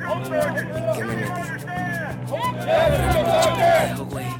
¿Qué me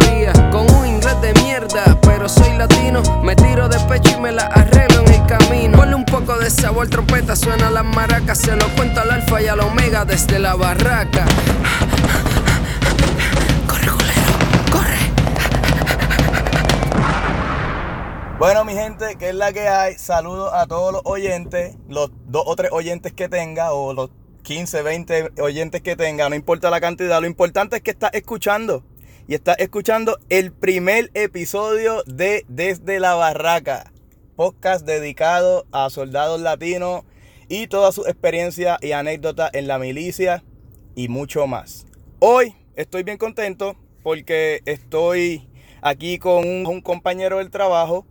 con un inglés de mierda, pero soy latino, me tiro de pecho y me la arreglo en el camino. Ponle un poco de sabor, trompeta, suena las maracas, se lo cuento al alfa y al omega desde la barraca. Corre, culero, corre. Bueno, mi gente, ¿qué es la que hay? Saludos a todos los oyentes, los dos o tres oyentes que tenga, o los 15, 20 oyentes que tenga, no importa la cantidad, lo importante es que estás escuchando. Y estás escuchando el primer episodio de Desde la Barraca, podcast dedicado a soldados latinos y toda su experiencia y anécdotas en la milicia y mucho más. Hoy estoy bien contento porque estoy aquí con un, un compañero del trabajo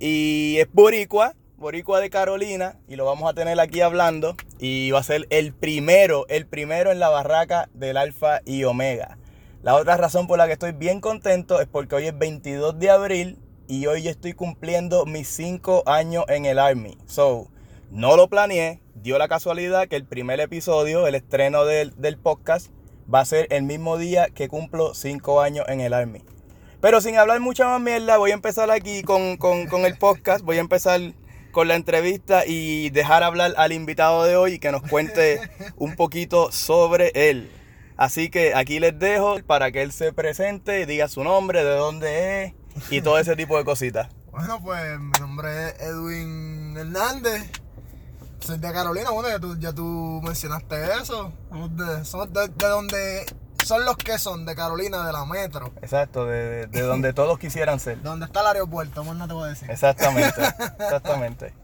y es boricua, boricua de Carolina, y lo vamos a tener aquí hablando. Y va a ser el primero, el primero en la barraca del Alfa y Omega. La otra razón por la que estoy bien contento es porque hoy es 22 de abril y hoy estoy cumpliendo mis 5 años en el Army. So, no lo planeé, dio la casualidad que el primer episodio, el estreno del, del podcast, va a ser el mismo día que cumplo 5 años en el Army. Pero sin hablar mucha más mierda, voy a empezar aquí con, con, con, el podcast. Voy a empezar con la entrevista y dejar hablar al invitado de hoy y que nos cuente un poquito sobre él. Así que aquí les dejo para que él se presente, diga su nombre, de dónde es y todo ese tipo de cositas. Bueno, pues mi nombre es Edwin Hernández. Soy de Carolina, bueno, ya tú, ya tú mencionaste eso. Somos de, somos de, de donde son los que son, de Carolina, de la metro. Exacto, de, de donde todos quisieran ser. De donde está el aeropuerto, más no te voy a decir. Exactamente, exactamente.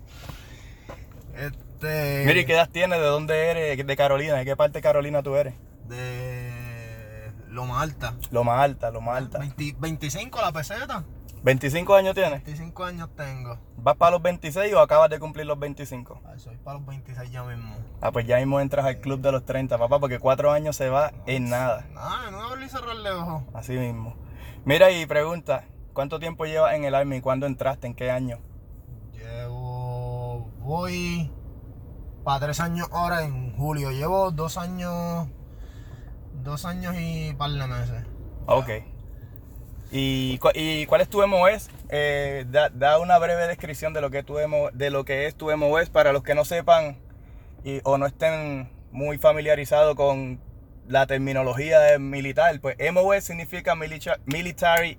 Este. Mire, ¿qué edad tienes? ¿De dónde eres? ¿De Carolina? ¿De qué parte de Carolina tú eres? De Loma Alta. Loma Alta, Loma Alta. 20 25 la peseta. ¿25 años tienes? 25 años tengo. ¿Vas para los 26 o acabas de cumplir los 25? Ay, soy para los 26 ya mismo. Ah, pues ya mismo entras al club de los 30, papá, porque cuatro años se va en nada. Nada, no abrir y cerrarle ojo. Así mismo. Mira y pregunta, ¿cuánto tiempo llevas en el Army? ¿Cuándo entraste? ¿En qué año? Llevo. Voy para tres años ahora en julio. Llevo dos años. Dos años y par de meses. Ok. ¿Y, cu- y cuál es tu MOS? Eh, da, da una breve descripción de lo que, tu MO de lo que es tu MOS para los que no sepan y- o no estén muy familiarizados con la terminología de militar. Pues MOS significa Military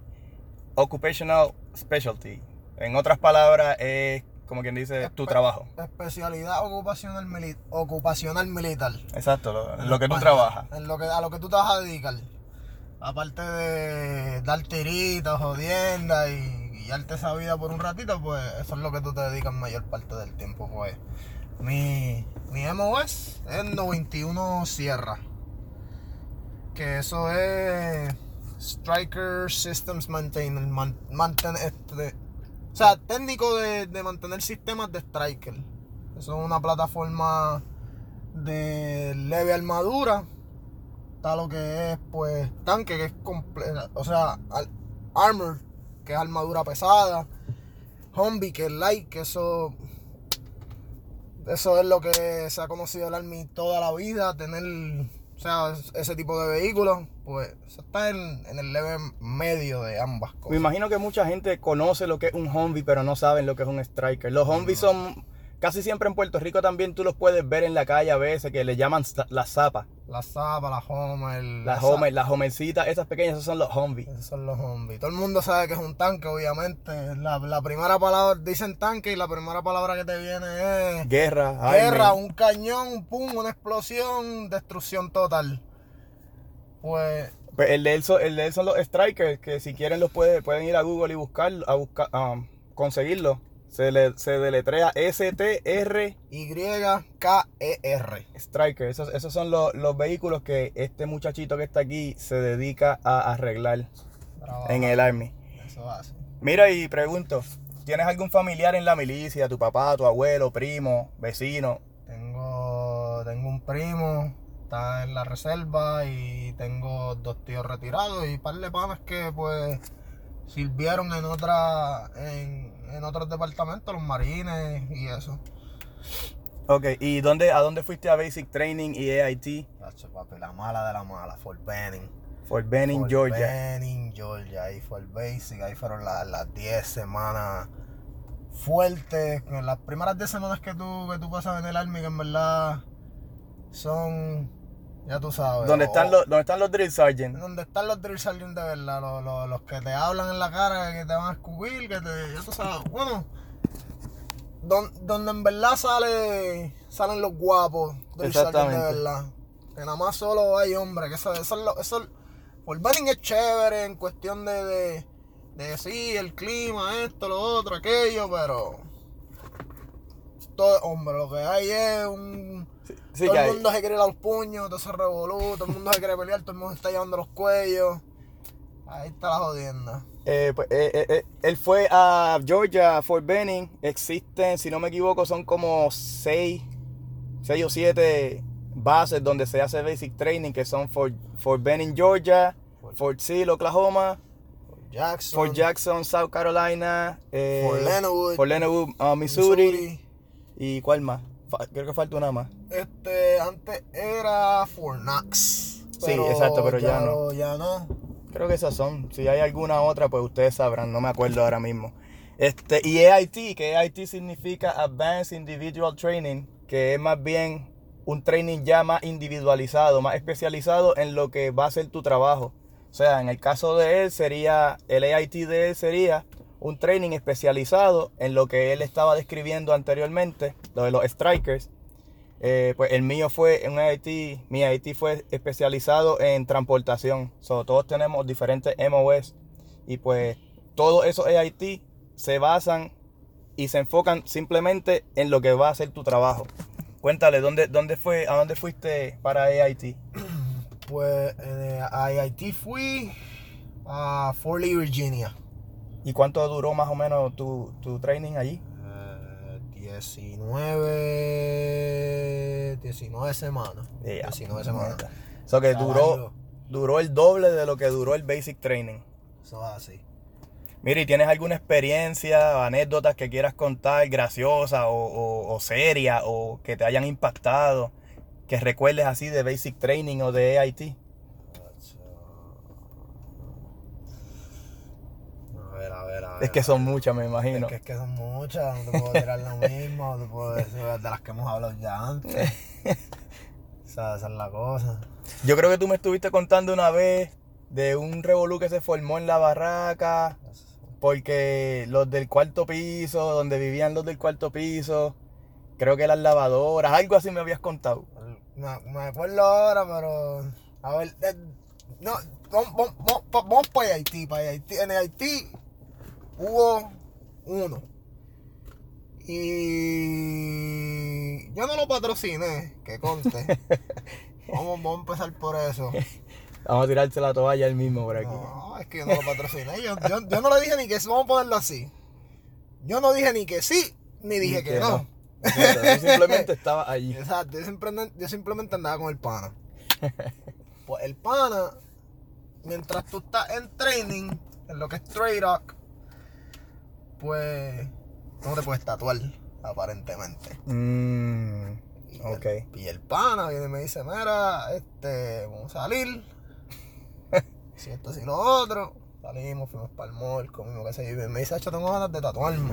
Occupational Specialty. En otras palabras, es como quien dice tu trabajo. Especialidad ocupacional, mili- ocupacional militar. Exacto, lo, lo que tú trabajas. En lo que, a lo que tú te vas a dedicar. Aparte de dar tiritos, jodiendas y guiarte esa vida por un ratito, pues eso es lo que tú te dedicas mayor parte del tiempo. Pues mi, mi MOS es 91 Sierra. Que eso es Striker Systems Maintainer. Man, manten- este, o sea, técnico de, de mantener sistemas de Striker. Eso es una plataforma de leve armadura. Está lo que es, pues, tanque, que es completa. O sea, al- armor, que es armadura pesada. Humvee, que es light, que eso. Eso es lo que se ha conocido el Army toda la vida. Tener, o sea, ese tipo de vehículos. Pues, está en, en el leve medio de ambas Me cosas. imagino que mucha gente conoce lo que es un Humvee, pero no saben lo que es un Striker. Los Humvees son, casi siempre en Puerto Rico también tú los puedes ver en la calle a veces, que le llaman las zapas. La Zapa, la Homer. Las la Homer, las Homercitas, esas pequeñas, esos son los Humvees. Esos son los zombies. Todo el mundo sabe que es un tanque, obviamente. La, la primera palabra, dicen tanque y la primera palabra que te viene es Guerra, guerra, army. un cañón, pum, una explosión, destrucción total. Pues Pues el de él son, el de él son los Strikers, que si quieren los puede, pueden ir a Google y buscar, a buscar, um, conseguirlo. Se, le, se deletrea S-T-R Y-K-E-R. Striker. Esos, esos son los, los vehículos que este muchachito que está aquí se dedica a arreglar en el Army. Eso hace. Mira y pregunto, ¿tienes algún familiar en la milicia? ¿Tu papá, tu abuelo, primo, vecino? Tengo, tengo un primo, está en la reserva y tengo dos tíos retirados y un par de panas que pues sirvieron en otra, en, en otros departamentos, los marines y eso. Ok, ¿y dónde, a dónde fuiste a Basic Training y AIT? Papi, la mala de la mala, Fort Benning. Fort Benning, Fort Georgia. Benning, Georgia. Ahí fue el basic, ahí fueron las las 10 semanas fuertes. Las primeras 10 semanas que tú, que tú pasas en el Army, que en verdad son, ya tú sabes. ¿Dónde o- están los, dónde están los drill sergeants? donde están los drill sergeants de verdad, los, los- los que te hablan en la cara, que te van a escupir, que te, ya tú sabes, bueno, don- donde en verdad sale, salen los guapos drill sergeants de verdad. Que nada más solo hay hombres, que eso, eso, es lo- eso, Fort Benning es chévere en cuestión de, de, de sí, el clima, esto, lo otro, aquello, pero todo es hombre, lo que hay es un Sí, todo el hay- mundo se quiere ir a los puños, todo se revolú, todo el mundo se quiere pelear, todo el mundo se está llevando los cuellos. Ahí está la jodienda. Eh, pues, eh, eh, él fue a Georgia, Fort Benning. Existen, si no me equivoco, son como seis, seis o siete bases donde se hace basic training, que son Fort, Fort Benning, Georgia, Fort Sill, Oklahoma, Jackson, Fort Jackson, South Carolina, Fort Leonard, Fort Leonard, uh, Missouri, y ¿cuál más? Creo que falta una más. Este, antes era Fort Knox. Sí, exacto, pero ya no. Ya no. Creo que esas son. Si hay alguna otra, pues ustedes sabrán. No me acuerdo ahora mismo. Este, y AIT, que AIT significa Advanced Individual Training, que es más bien un training ya más individualizado, más especializado en lo que va a ser tu trabajo. O sea, en el caso de él sería, el AIT de él sería un training especializado en lo que él estaba describiendo anteriormente, lo de los strikers. Eh, pues el mío fue un AIT, mi AIT fue especializado en transportación. So, todos tenemos diferentes MOS y pues todos esos AIT se basan y se enfocan simplemente en lo que va a ser tu trabajo. Cuéntale, ¿dónde, dónde fue, ¿a dónde fuiste para AIT? Pues eh, a IIT fui a Fort Lee, Virginia. ¿Y cuánto duró más o menos tu, tu training allí? Eh, 19, 19 semanas. Yeah, 19 semanas. So que duró, duró el doble de lo que duró el basic training. Eso es así. Mira, ¿y tienes alguna experiencia, anécdotas que quieras contar, graciosa o, o, o seria, o que te hayan impactado, que recuerdes así de Basic Training o de AIT? A ver, a ver, a ver. Es que son muchas, me imagino. Es que, es que son muchas, no te puedo tirar lo mismo, te puedo decir de las que hemos hablado ya antes. Esa, esa es la cosa. Yo creo que tú me estuviste contando una vez de un revolú que se formó en la barraca, porque los del cuarto piso, donde vivían los del cuarto piso, creo que las lavadoras, algo así me habías contado. Me, me acuerdo ahora, pero. A ver, eh, no, vamos, vamos, vamos, vamos para Haití, para Haití. En Haití hubo uno. Y yo no lo patrociné, que conste. vamos, vamos a empezar por eso. Vamos a tirarse la toalla el mismo por aquí. No, es que yo no lo patrociné. Yo, yo, yo no le dije ni que sí, vamos a ponerlo así. Yo no dije ni que sí, ni dije que, no. Exacto, tú simplemente estaba allí. Exacto, yo simplemente, yo simplemente andaba con el pana. Pues el pana, mientras tú estás en training, en lo que es trade rock, pues no te puedes tatuar, aparentemente. Mm, Y ok. El, y el pana viene y me dice, mira, este, vamos a salir. si esto, si lo otro. Salimos, fuimos para el mall, comimos, qué sé yo. Y me dice, hecho, tengo ganas de tatuarme.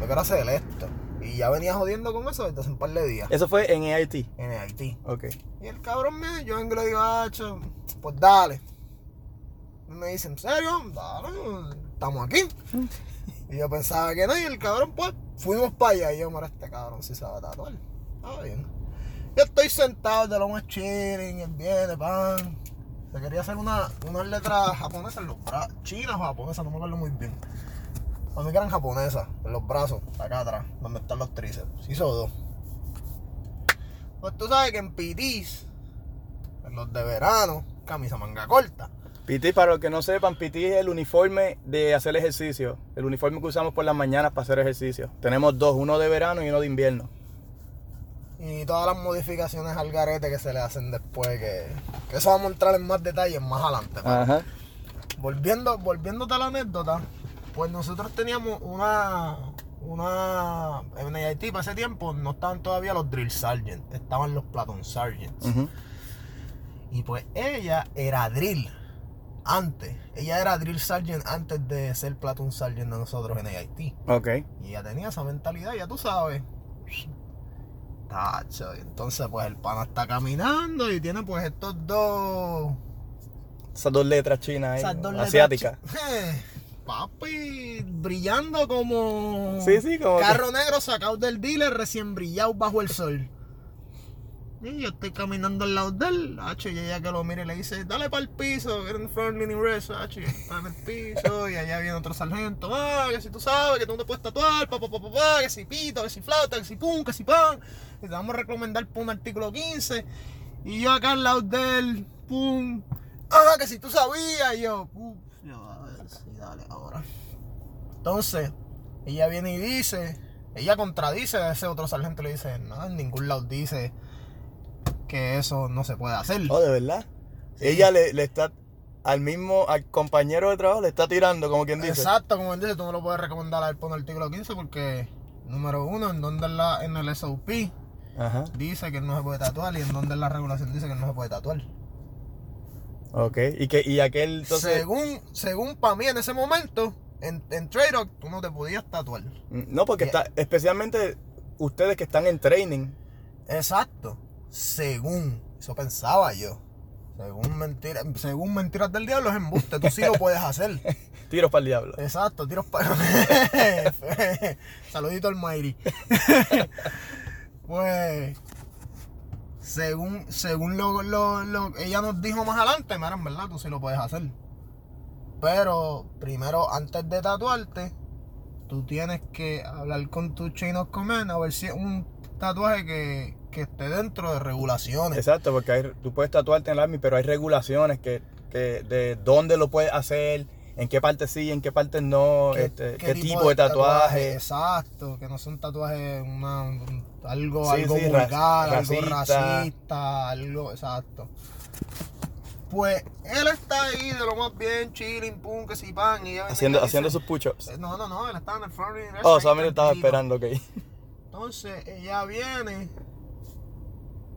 Yo quiero hacer esto. Y ya venía jodiendo con eso desde hace un par de días. Eso fue en AIT. En Haití. Ok. Y el cabrón me, yo vengo y le digo, pues dale. Y me dice, ¿en serio? Dale, estamos aquí. y yo pensaba que no, y el cabrón, pues, fuimos para allá. Y yo, mira, este cabrón si se va a tatuar. Está bien. Yo estoy sentado de lo más chilling, él viene, pan. Se quería hacer una, unas letras japonesas en los brazos, chinas o japonesas, no me acuerdo muy bien. Para mí que eran japonesas, en los brazos, acá atrás, donde están los tríceps. Hizo dos. Pues tú sabes que en PTs, en los de verano, camisa manga corta. PT, para los que no sepan, PT es el uniforme de hacer ejercicio. El uniforme que usamos por las mañanas para hacer ejercicio. Tenemos dos, uno de verano y uno de invierno. Y todas las modificaciones al garete que se le hacen después, que, que eso vamos a entrar en más detalles más adelante. Ajá. Volviendo, volviéndote a la anécdota, pues nosotros teníamos una, una, en el Haití para ese tiempo no estaban todavía los drill sergeants, estaban los platoon sergeants. Y pues ella era drill antes, ella era drill sergeant antes de ser platoon sergeant de nosotros en Haití. Ok. Y ella tenía esa mentalidad, ya tú sabes. Tacho, y entonces pues el pana está caminando y tiene pues estos dos Esas dos letras chinas ahí. esas dos letras asiáticas. chi- Eh, papi, brillando como Sí, sí, como que- carro negro sacado del dealer recién brillado bajo el sol. Yo estoy caminando al lado de él, hacho, y ella que lo mira y le dice, dale para el piso, get in front leaning rest, hacho, en el piso, y allá viene otro sargento, ah, que si tú sabes que tú no te puedes tatuar, pa, pa, pa, pa, que si pito, que si flauta, que si pum, que si pan, y te vamos a recomendar por un artículo 15, y yo acá al lado de él, pum, ah, que si tú sabías, y yo, pum, yo, a ver, sí, dale ahora. Entonces, ella viene y dice, ella contradice a ese otro sargento le dice, no, en ningún lado dice que eso no se puede hacer. Oh, de verdad. Sí. Ella le, le está al mismo, al compañero de trabajo, le está tirando, como quien dice. Exacto, como él dice, tú no lo puedes recomendar a él por el artículo 15 porque, número uno, en donde la, en el SOP Ajá. dice que él no se puede tatuar y en donde la regulación dice que él no se puede tatuar. Ok. Y, que, y aquel, entonces. según según para mí en ese momento, en, en Trade Rock, tú no te podías tatuar. No, porque está, especialmente ustedes que están en training. Exacto, según, eso pensaba yo. Según, mentira, según mentiras del diablo es embuste, tú sí lo puedes hacer. Tiros para el diablo. Exacto, tiros para. Saludito al Mayri. pues. Según, según lo, lo, lo- ella nos dijo más adelante, mira, en verdad, tú sí lo puedes hacer. Pero primero, antes de tatuarte, tú tienes que hablar con tu chain of command a ver si es un tatuaje que, que esté dentro de regulaciones. Exacto, porque hay- tú puedes tatuarte en el army, pero hay regulaciones que, que de dónde lo puedes hacer, en qué parte sí, en qué parte no, este, qué, tipo, de tatuaje. Exacto, que no son tatuajes, una, un- algo, Sí, algo sí, vulgar, algo racista. algo, exacto. Pues él está ahí de lo más bien, chilling, pum, que si pan, y Haciendo, haciendo dice- sus push-ups. Eh, No, no, no, él estaba en el front Oh, ahí solamente estaba esperando, ok. Entonces ella viene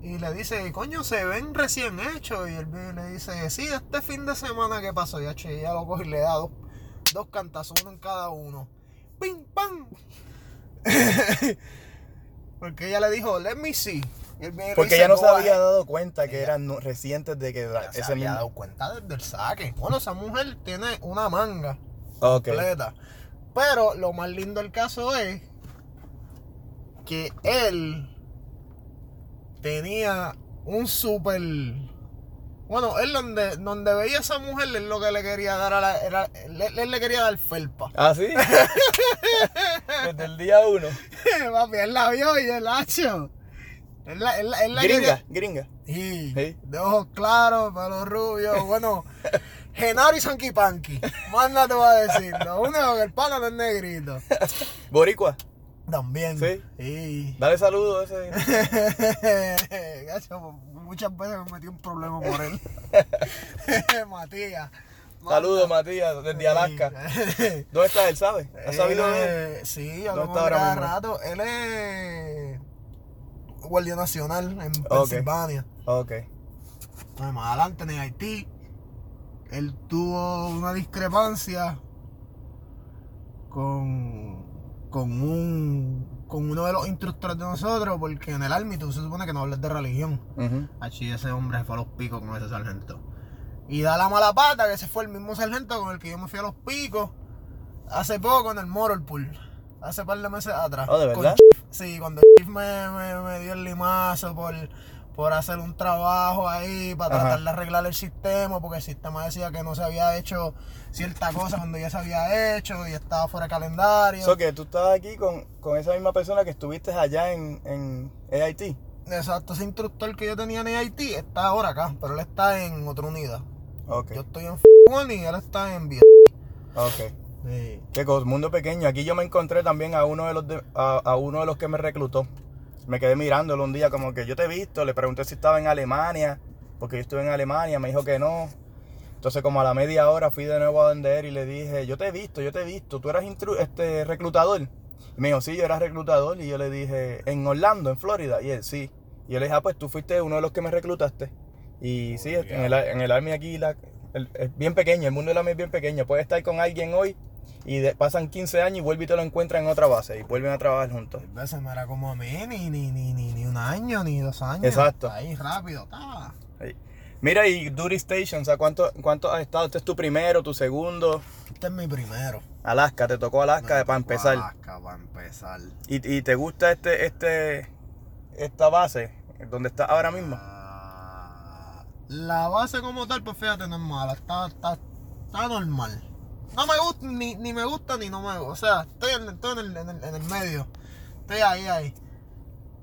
y le dice, coño, se ven recién hechos. Y él viene y le dice, sí, este fin de semana que pasó. Y H, ella lo coge y le da dos, dos cantazos, uno en cada uno. ¡Pim, pam! Porque ella le dijo, let me see. Porque ella no "Go se había ahead". dado cuenta que Ella- eran recientes de que Ella se ese había mismo. dado cuenta desde el saque. Bueno, esa mujer tiene una manga completa. Pero lo más lindo del caso es que él tenía un super. Bueno, él donde, donde veía a esa mujer, él lo que le quería dar a la, era, él, él le quería dar felpa. ¿Ah, sí? Desde el día uno. Papi, él la vio y el hacho. Él la, él, la- él la Gringa, quería- gringa. Sí, Sí. de ojos claros, pelo rubio, bueno, Genaro y Sanky Panky. Más nada te voy a decir. Lo único que el pana no es negrito. Boricua. También. Sí. Dale saludo a ese. Gacho, muchas veces me metí un problema por él. Matías. Saludos, Matías, desde Alaska. ¿Dónde está él, sabe? ¿Has sabido de él? es- Sí, yo ¿Dónde lo está ahora cada rato. Él es guardia nacional en Pensilvania. Ok. Más adelante en Haití, él tuvo una discrepancia con, con un con uno de los instructores de nosotros, porque en el Army tú se supone que no hablas de religión. Ujú. Así ese hombre se fue a los picos con ese sargento. Y da la mala pata que ese fue el mismo sargento con el que yo me fui a los picos hace poco en el Motor Pool. Hace par de meses atrás. Oh, ¿de verdad? Chief. Sí, cuando Chief me, me, me dio el limazo por, por hacer un trabajo ahí para Ajá. tratar de arreglar el sistema, porque el sistema decía que no se había hecho cierta cosa cuando ya se había hecho y estaba fuera de calendario. Que tú estabas aquí con, con esa misma persona que estuviste allá en, en AIT. Exacto, ese instructor que yo tenía en AIT está ahora acá, pero él está en otra unidad. Ok, Yo estoy en F1 y él está en B. ok. Sí. Qué mundo pequeño. Aquí yo me encontré también a uno de los de- a, a uno de los que me reclutó. Me quedé mirándolo un día como que yo te he visto, le pregunté si estaba en Alemania, porque yo estuve en Alemania, me dijo que no. Entonces como a la media hora fui de nuevo a donde él y le dije, yo te he visto, yo te he visto, tú eras este reclutador. Y me dijo, sí, yo era reclutador y yo le dije, en Orlando, en Florida, y él sí. Y yo le dije, ah, pues tú fuiste uno de los que me reclutaste. Y sí, en el, en el Army aquí la- el- es bien pequeño, el mundo del Army es bien pequeño. Puedes estar con alguien hoy y de- pasan 15 años y vuelve y te lo encuentran en otra base y vuelven a trabajar juntos. A veces me era como a mí, ni, ni, ni, ni, ni un año, ni dos años. Exacto. Ahí, rápido. ta. Ahí. Mira, y Duty Station, o sea, ¿cuánto, ¿cuánto has estado? ¿Este es tu primero, tu segundo? Este es mi primero. Alaska, te tocó Alaska para empezar. Alaska, para empezar. ¿Y, y te gusta este, este, esta base, donde estás ahora mismo? Ah, La base como tal, pues fíjate, no es mala. Está, está, está normal. No me gusta, ni, ni me gusta ni no me gusta. O sea, estoy en, estoy en, el, en, el, en el medio. Estoy ahí, ahí.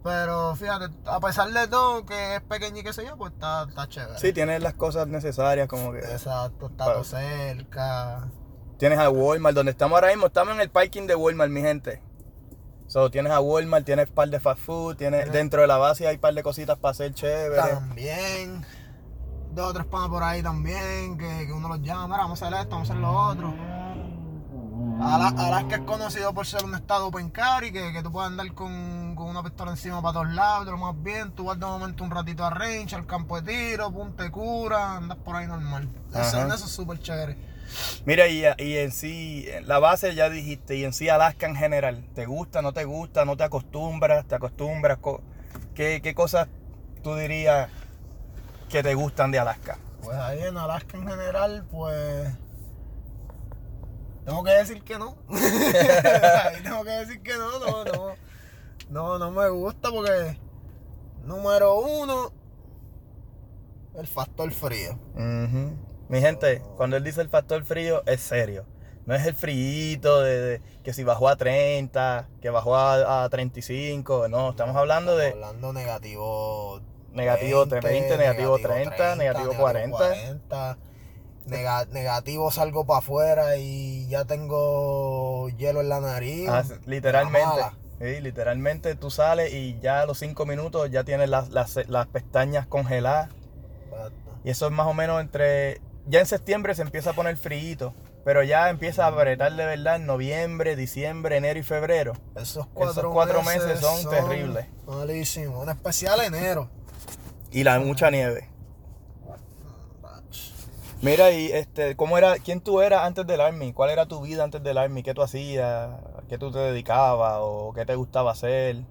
Pero fíjate, a pesar de todo, que es pequeño y qué sé yo, pues está, está chévere. Sí, tienes las cosas necesarias, como que... Exacto, está todo cerca. Tienes a Walmart, donde estamos ahora mismo, estamos en el parking de Walmart, mi gente. So, tienes a Walmart, tienes un par de fast food, tienes Tienes- dentro de la base hay un par de cositas para hacer chévere. También. Dos o tres panas por ahí también, que, que uno los llama, mira, vamos a hacer esto, vamos a hacer lo otro. Ala- Alaska es conocido por ser un estado open carry, que, que tú puedes andar con, con una pistola encima para todos lados, de lo más bien, tú vas de momento un ratito a range, al campo de tiro, punta de cura, andas por ahí normal. Eso, eso es súper chévere. Mira, y, y en sí, la base ya dijiste, y en sí Alaska en general, ¿te gusta, no te gusta, no te acostumbras, te acostumbras? Co- ¿Qué, qué cosas tú dirías que te gustan de Alaska? Pues ahí en Alaska en general, pues. Tengo que decir que no. ahí tengo que decir que no, no, no. No, no me gusta porque. Número uno. El factor frío. Mi gente, cuando él dice el factor frío, es serio. No es el frío de, de que si bajó a 30, que bajó a, a 35. No, estamos hablando de Hablando negativo. Negativo 20, negativo 30, negativo 40. 40. Nega- negativo salgo para afuera y ya tengo hielo en la nariz. Ah, literalmente. Sí, literalmente tú sales y ya a los 5 minutos ya tienes las, las, las pestañas congeladas. Exacto. Y eso es más o menos entre... Ya en septiembre se empieza a poner frío, pero ya empieza a apretar de verdad en noviembre, diciembre, enero y febrero. Esos cuatro, Esos cuatro meses son terribles. Malísimos. En especial enero. Y la mucha nieve. Mira, y este, ¿cómo era, quién tú eras antes del Army? ¿Cuál era tu vida antes del Army? ¿Qué tú hacías? ¿Qué tú te dedicabas? ¿O qué te gustaba hacer?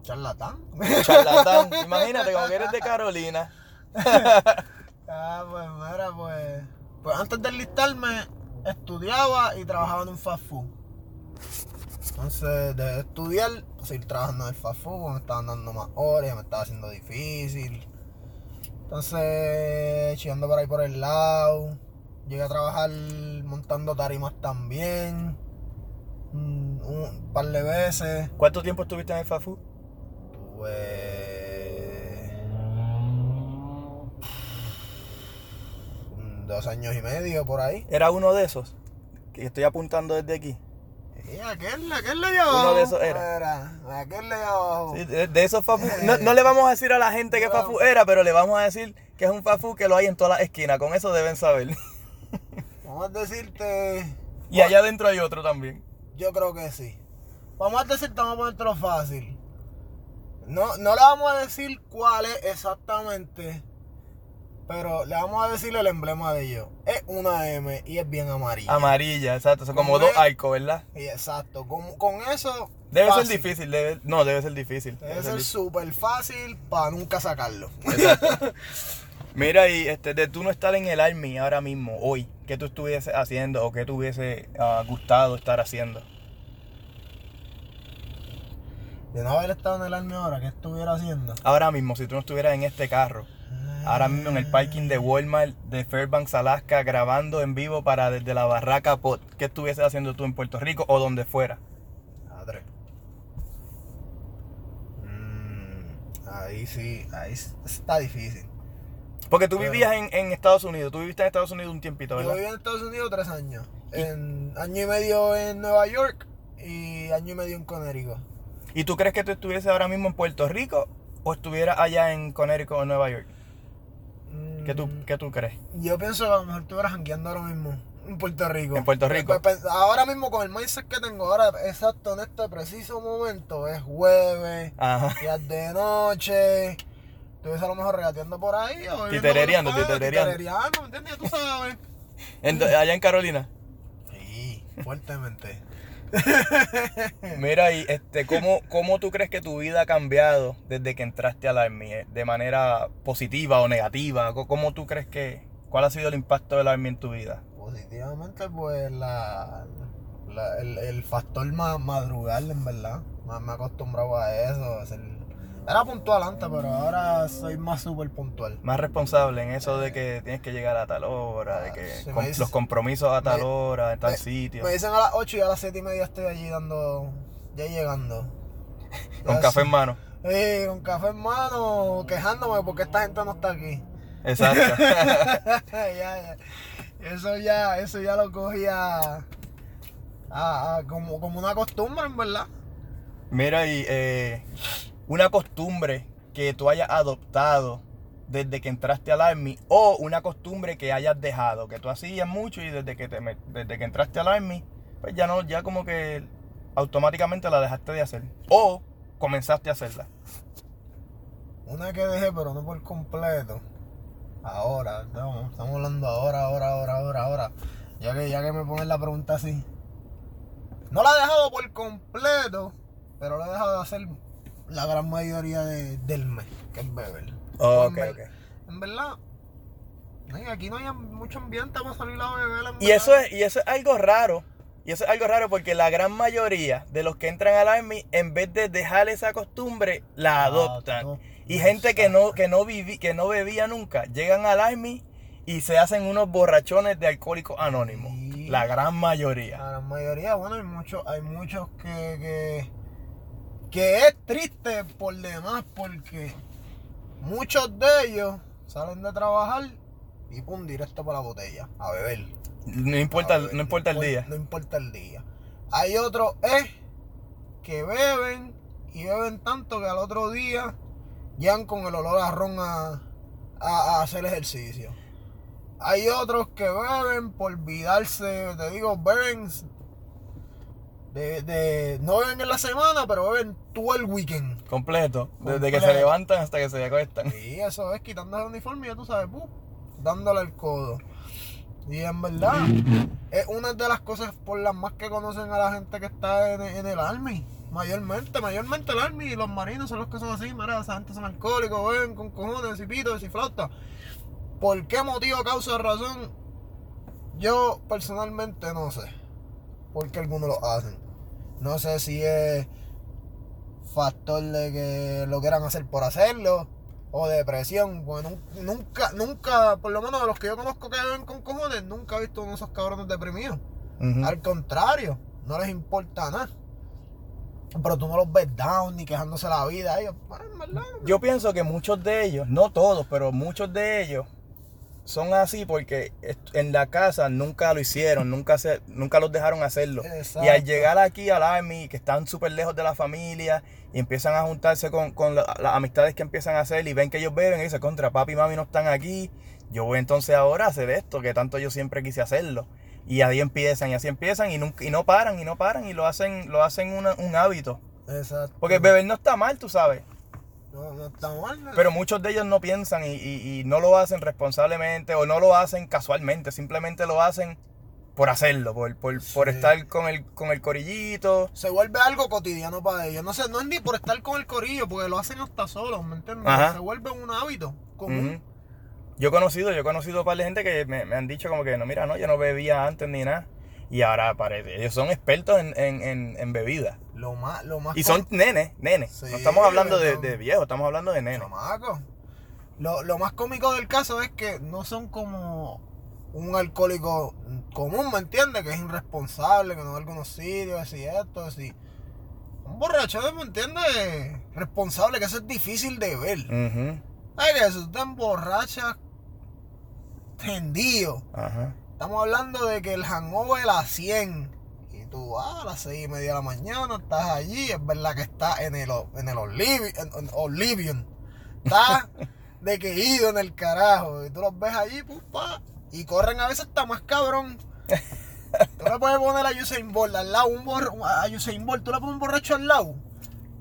Charlatán. Charlatán. Imagínate, como que eres de Carolina. ah, pues mira, pues. Pues antes de enlistarme, estudiaba y trabajaba en un fast food. Entonces, de estudiar, pues seguir trabajando en el fast food, me estaban dando más horas, me estaba haciendo difícil. Entonces, chillando por ahí por el lado. Llegué a trabajar montando tarimas también. mm, Un par de veces. ¿Cuánto tiempo estuviste en el food? Tuve mm, dos años y medio por ahí. Era uno de esos que estoy apuntando desde aquí. Y aquel, aquel de abajo. Uno de esos era. Era, aquel. Sí, de, de esos. No, no le vamos a decir a la gente que food era, pero le vamos a decir que es un food que lo hay en todas las esquinas. Con eso deben saber. Vamos a decirte. Y allá adentro hay otro también. Yo creo que sí. Vamos a decirte, vamos a ponértelo fácil. No, no le vamos a decir cuál es exactamente. Pero le vamos a decir el emblema de ellos. Es una M y es bien amarilla. Amarilla, exacto. Son como Como dos es- arcos, ¿verdad? Y exacto. Con, con eso. Debe fácil. ser difícil. Debe, no, debe ser difícil. Debe Debe ser súper fácil para nunca sacarlo. Mira, y este, de tú no estar en el Army ahora mismo, hoy, ¿qué tú estuviese haciendo o qué te hubiese ah, gustado estar haciendo? De no haber estado en el Army ahora, ¿qué estuviera haciendo? Ahora mismo, si tú no estuvieras en este carro, ahora mismo en el parking de Walmart de Fairbanks, Alaska, grabando en vivo para desde la barraca Pot, ¿qué estuvieses haciendo tú en Puerto Rico o donde fuera? Madre. Mm, ahí sí, ahí está difícil. Porque tú Pero- vivías en, en Estados Unidos, tú viviste en Estados Unidos un tiempito, Yo ¿verdad? viví en Estados Unidos tres años. En año y medio en Nueva York y año y medio en Connecticut. ¿Y tú crees que tú estuvieses ahora mismo en Puerto Rico o estuvieras allá en Connecticut o Nueva York? ¿Qué tú, qué tú crees? Yo pienso que a lo mejor estuvieras jangueando ahora mismo en Puerto Rico. En Puerto Rico. Pues, pues, ahora mismo con el mindset que tengo ahora, exacto, en este preciso momento, es jueves, Ajá. ya es de noche. Estuviese a lo mejor regateando por ahí. O Titerereando, titerereando. titerereando, ¿me entiendes? Tú sabes. Allá en Carolina. Sí, fuertemente. Mira, y este, ¿cómo, ¿cómo tú crees que tu vida ha cambiado desde que entraste al Army? eh? ¿De manera positiva o negativa? ¿Cómo- ¿Cómo tú crees que, cuál ha sido el impacto del Army en tu vida? Positivamente, pues la, la- el, el factor ma- madrugar, en verdad. Más me he acostumbrado a eso. a era puntual antes, pero ahora soy más súper puntual. Más responsable en eso de que tienes que llegar a tal hora, de que Sí, com- dices- los compromisos a tal me- hora, en tal me- sitio, Me dicen a las 8 y a las 7 y media estoy allí dando, ya llegando. con Ya café en mano. Sí, con café en mano, quejándome porque esta gente no está aquí. Exacto. ya, ya. Eso ya, eso ya lo cogía a- a- como, como una costumbre, en verdad. Mira, y eh, una costumbre que tú hayas adoptado desde que entraste al Army o una costumbre que hayas dejado, que tú hacías mucho y desde que, te desde que entraste al Army, pues ya no, ya como que automáticamente la dejaste de hacer. O comenzaste a hacerla. Una que dejé, pero no por completo. Ahora, estamos, estamos hablando ahora, ahora, ahora, ahora, ahora. Ya que, ya que me ponen la pregunta así. No la he dejado por completo, pero la he dejado de hacer la gran mayoría de- del mes, que es beber. Oh, en, verdad, aquí no hay mucho ambiente para salir a beber. Y eso es, y eso es algo raro. Y eso es algo raro porque la gran mayoría de los que entran al Army, en vez de dejar esa costumbre, la adoptan. Y gente que no, que no viví, que no bebía nunca, llegan al Army y se hacen unos borrachones de alcohólicos anónimos. Sí. La gran mayoría. La gran mayoría, bueno, hay muchos, hay muchos que, que, que es triste por demás porque muchos de ellos salen de trabajar y pum, directo para la botella, a beber. No importa, beber, no importa el impor- día. No importa el día. Hay otros es que beben y beben tanto que al otro día llegan con el olor a ron a, a- a hacer ejercicio. Hay otros que beben por olvidarse, te digo, beben de, de- no beben en la semana, pero beben todo el weekend. Completo. Desde que se levantan hasta que se acuestan. Y eso es quitándose el uniforme, ya tú sabes, ¡pum! dándole el codo. Y en verdad, es una de las cosas por las más que conocen a la gente que está en, en el Army. Mayormente, mayormente el Army y los marinos son los que son así, mira, esa gente son alcohólicos, beben con cojones y pitos y flautas. ¿Por qué motivo, causa, razón? Yo personalmente no sé por qué algunos lo hacen. No sé si es factor de que lo quieran hacer por hacerlo o depresión. Nun- nunca, nunca, por lo menos de los que yo conozco que beben con cojones, nunca he visto uno de esos cabrones deprimidos. Al contrario, no les importa nada. Pero tú no los ves down ni quejándose la vida. Ellos, "Ah, en verdad, Yo pienso que muchos de ellos, no todos, pero muchos de ellos son así porque en la casa nunca lo hicieron, nunca se, nunca los dejaron hacerlo. Exacto. Y al llegar aquí al Army, que están súper lejos de la familia, y empiezan a juntarse con, con la- las amistades que empiezan a hacer y ven que ellos beben y dicen, contra papi y mami no están aquí, yo voy entonces ahora a hacer esto, que tanto yo siempre quise hacerlo. Y ahí empiezan, y así empiezan, y, nunca, y no paran, y no paran, y lo hacen, lo hacen una- un hábito. Exacto. Porque beber no está mal, tú sabes. No, no está mal. ¿no? Pero muchos de ellos no piensan y, y- y no lo hacen responsablemente o no lo hacen casualmente, simplemente lo hacen por hacerlo, por, por, estar con el, con el corillito. se vuelve algo cotidiano para ellos. No sé, no es ni por estar con el corillo, porque lo hacen hasta solos, ¿me entiendes? Ajá. Se vuelve un hábito común. Yo he conocido, yo he conocido un par de gente que me, me han dicho como que no, mira, no, yo no bebía antes ni nada. Y ahora parece, ellos son expertos en, en, en, en bebida. Lo más, lo más Y son nenes, nenes. Sí, no estamos hablando de, de viejos, estamos hablando de nenes. Chamaco. Lo, lo más cómico del caso es que no son como un alcohólico común, ¿me entiendes? Que es irresponsable, que no va a algunos sitios, y esto, así. Un borracho, ¿me entiendes? Responsable, que eso es difícil de ver. Ujú, Ay, que eso te emborracha tendido. Ajá. Estamos hablando de que el hangover a 100. Tú ah, a las 6 y media de la mañana estás allí. Es verdad que estás en el, en el Oblivion. en- en Oblivion. Estás de que ido en el carajo. Y tú los ves allí, pum, pa, Y corren a veces hasta más cabrón. Tú le puedes poner a Usain Bolt al lado, un borra- a Usain Bolt, tú le pones un borracho al lado.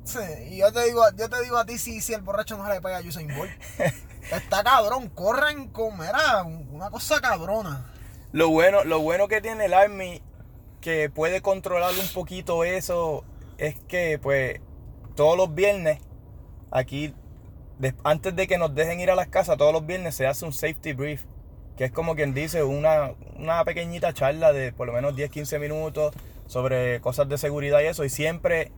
Sí, y yo te digo, yo te digo a ti si, si el borracho no se le pega a Usain Bolt. Está cabrón, corren era una cosa cabrona. Lo bueno, lo bueno que tiene el Army, que puede controlar un poquito eso, es que pues todos los viernes, aquí, antes de que nos dejen ir a las casas, todos los viernes se hace un safety brief, que es como quien dice, una, una pequeñita charla de por lo menos 10, 15 minutos sobre cosas de seguridad y eso, y siempre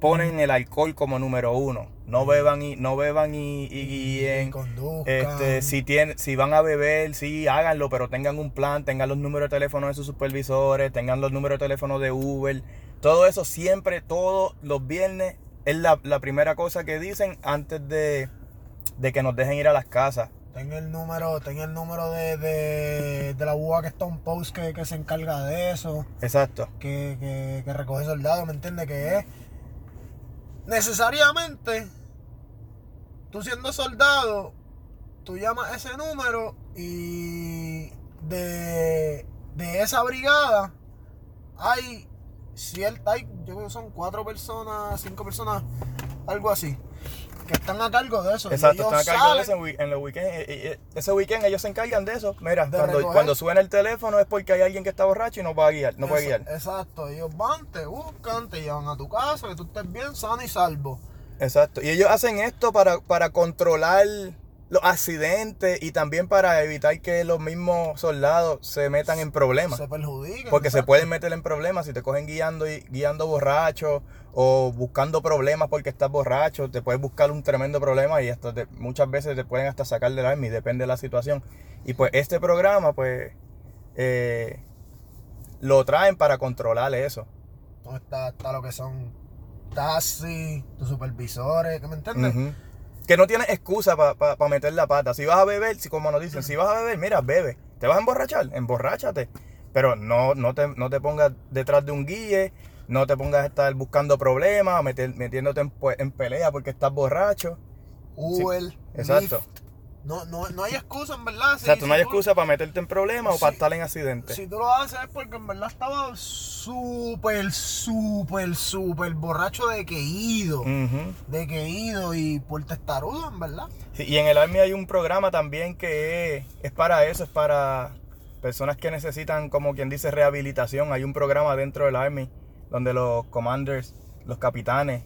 ponen el alcohol como número uno. No beban y, no beban y, y guíen. Conduzcan. Este, si tienen, si van a beber, sí, háganlo, pero tengan un plan, tengan los números de teléfono de sus supervisores, tengan los números de teléfono de Uber. Todo eso siempre, todos los viernes, es la, la primera cosa que dicen antes de, de que nos dejen ir a las casas. Ten el número, ten el número de, de, de la UA que está un post que, que se encarga de eso, Exacto. que, que, que recoge soldados, ¿me entiendes? Que es necesariamente tú siendo soldado, tú llamas ese número y de, de esa brigada hay cierta, hay, yo creo que son cuatro personas, cinco personas, algo así, que están a cargo de eso. Exacto, están a cargo de eso en, los weekends. eh, eh, Ese weekend ellos se encargan de eso. Mira, De cuando, cuando suena el teléfono es porque hay alguien que está borracho y no puede guiar. No puede guiar. Exacto, ellos van, te buscan, te llevan a tu casa, que tú estés bien sano y salvo. Exacto. Y ellos hacen esto para, para controlar los accidentes y también para evitar que los mismos soldados se metan en problemas. Se perjudican. Porque se pueden meter en problemas si te cogen guiando y guiando borracho o buscando problemas porque estás borracho, te puedes buscar un tremendo problema y hasta te- muchas veces te pueden hasta sacar del army, depende de la situación. Y pues este programa pues eh, lo traen para controlar eso. Está, está lo que son taxis, tus supervisores, ¿que me entiendes? Ujú. Que no tienes excusa para meter la pata. Si vas a beber, si como nos dicen, si vas a beber, mira, bebe. ¿Te vas a emborrachar? Emborráchate. Pero no, no, te, no te pongas detrás de un guille, no te pongas a estar buscando problemas, meter- metiéndote en, pues, en pelea porque estás borracho. Uber, Exacto. No, no, no hay excusa, en verdad. Si- o sea, tú no hay tú- excusa para meterte en problemas o para estar en accidentes. Si tú lo haces es porque en verdad estaba súper, súper, súper borracho de que ido. Ujú. De que ido y por testarudo, en verdad. Sí, y en el Army hay un programa también que es, es para eso, es para personas que necesitan, como quien dice, rehabilitación. Hay un programa dentro del Army donde los commanders, los capitanes,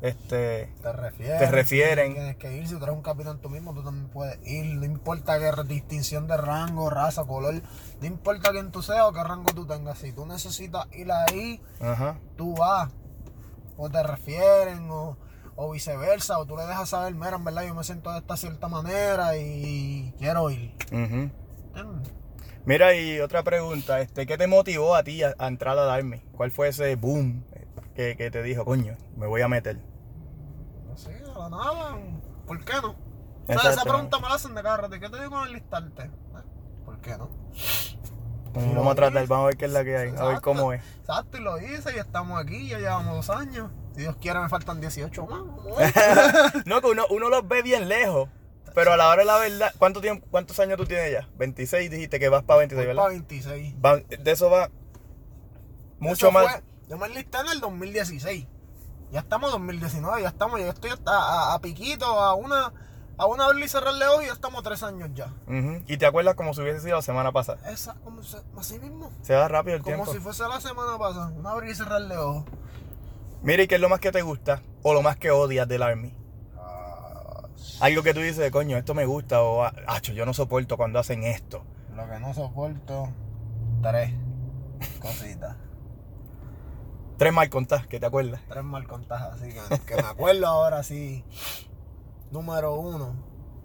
este, Te refieren. Te refieren. Tienes que ir. Si tú eres un capitán tú mismo, tú también puedes ir. No importa qué distinción de rango, raza, color. No importa quién tú seas o qué rango tú tengas. Si tú necesitas ir ahí, ajá, tú vas. O te refieren, o, o viceversa. O tú le dejas saber, mira, en verdad yo me siento de esta cierta manera y quiero ir. ¿Entiendes? Mira, y otra pregunta, este, ¿qué te motivó a ti a, a entrar al Army? ¿Cuál fue ese boom que, que te dijo, coño, me voy a meter? No sé, de la nada. ¿Por qué no? O sea, esa pregunta me la hacen de. ¿Y ¿Qué te digo con enlistarte? Eh, ¿Por qué no? Mm, Vamos a tratar, vamos a ver qué es la que hay, a ver cómo es. Exacto, y lo hice y estamos aquí, ya llevamos dos años. Si Dios quiere me faltan 18 más. a. No, que uno, uno los ve bien lejos, pero a la hora de la verdad, ¿cuánto tiempo, ¿cuántos años tú tienes ya? 26, dijiste que vas para 26, Voy ¿verdad? para 26. Van- de eso va mucho Eso más. fue- yo me enlisté en el 2016. Ya estamos en 2019, ya estamos, yo estoy hasta a, a piquito, a una, a una abrir y cerrarle ojos y ya estamos tres años ya. Y te acuerdas como si hubiese sido la semana pasada. Esa, como se- así mismo. Se va rápido el Como tiempo. si fuese la semana pasada, una abrir y cerrarle ojos. Mira, ¿y qué es lo más que te gusta o lo más que odias del Army? Algo que tú dices, coño, esto me gusta o, acho, yo no soporto cuando hacen esto. Lo que no soporto, tres cositas. Tres mal contadas, que te acuerdas. Tres mal contadas, así que, que me acuerdo ahora sí. Número uno,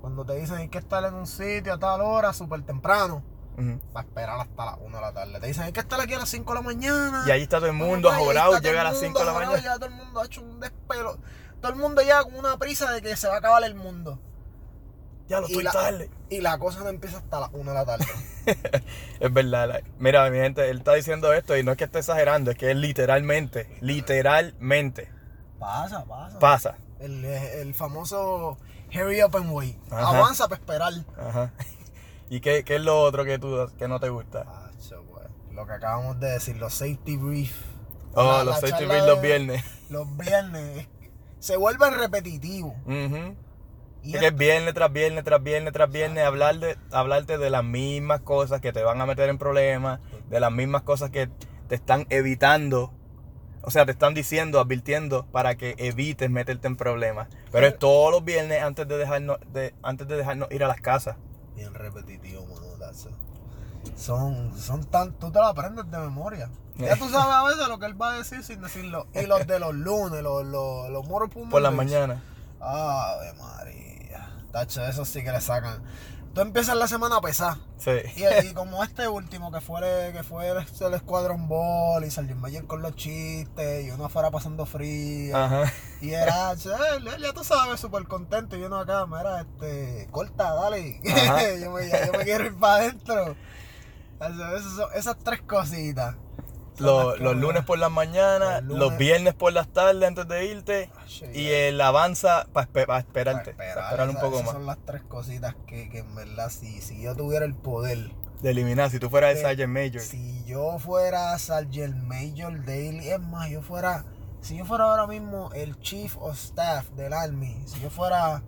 cuando te dicen hay que estar en un sitio a tal hora, súper temprano, Ujú. para esperar hasta las 1 de la tarde. Te dicen hay que estar aquí a las 5 de la mañana. Y ahí está todo el mundo ajorado, llega a las mundo 5 de la mañana. Ya todo el mundo ha hecho un despelo. Todo el mundo ya con una prisa de que se va a acabar el mundo. Ya lo Y estoy la, tarde. y la cosa no empieza hasta las 1 de la tarde. Es verdad. la- Mira, mi gente, él está diciendo esto y no es que esté exagerando, es que es literalmente, literalmente pasa, pasa. pasa. El, el famoso hurry up and wait. Ajá. Avanza para esperar. Ajá. ¿Y qué, qué es lo otro que, tú, que no te gusta? Pues, Lo que acabamos de decir, los safety brief. Oh, La- los safety brief los viernes. Los viernes. Se vuelven repetitivos. Ujú. Y Es que es- es viernes tras viernes, tras viernes, tras viernes, hablar de, hablarte de las mismas cosas que te van a meter en problemas, de las mismas cosas que te están evitando, o sea, te están diciendo, advirtiendo para que evites meterte en problemas. Pero es todos los viernes antes de dejarnos, de, antes de dejarnos ir a las casas. bien repetitivo, it. Son, son tan. Tú te lo aprendes de memoria. Ya tú sabes a veces lo que él va a decir sin decirlo. Y los de los lunes, los, los, los Pool Por las mañanas. Ave María. Tacho, eso sí que le sacan. Tú empiezas la semana a pesar. Sí. Y, y como este último, que fue, que fue el, el Squadron Ball y salió Mayer con los chistes y uno afuera pasando frío. Ajá. Y era, che, ya tú sabes, súper contento. Y uno acá, mira, este, corta, dale. Yo, me, ya- yo me quiero ir para adentro. Eso- eso son- esas tres cositas. Los, los lunes por las mañanas, Los viernes por las tardes antes de irte Ay, y el avanza para esperarte, esperar, para esperar un poco esas más. son las tres cositas que, que en verdad, si, si yo tuviera el poder, De eliminar, si tú fueras el de- Sergeant Major. si yo fuera Sergeant Major Daily, es más, yo fuera, si yo fuera ahora mismo el Chief of Staff del Army, si yo fuera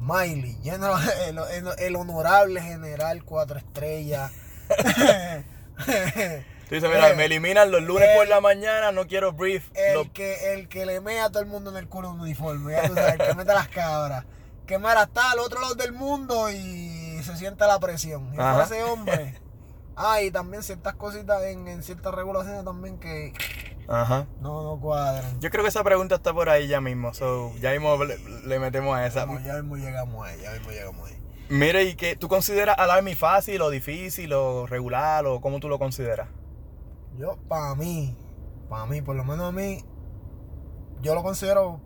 Miley, General- el, el- el honorable general cuatro estrellas. Tú dices, mira, Eh, me eliminan los lunes el- por la mañana, no quiero brief. El que, el que le mea a todo el mundo en el culo un uniforme, ya tú sabes, el que mete las cabras. Que mira, está al otro lado del mundo y se siente la presión. Y Ajá. ese hombre. Ah, y también ciertas cositas en, en ciertas regulaciones también que Ajá. no, no cuadran. Yo creo que esa pregunta está por ahí ya mismo. So, ya mismo le, le metemos a esa. Ya mismo llegamos ahí, ya mismo llegamos ahí. Mire, ¿y qué? ¿Tú consideras al Army fácil o difícil o regular o cómo tú lo consideras? Yo, para mí, para mí, por lo menos a mí, yo lo considero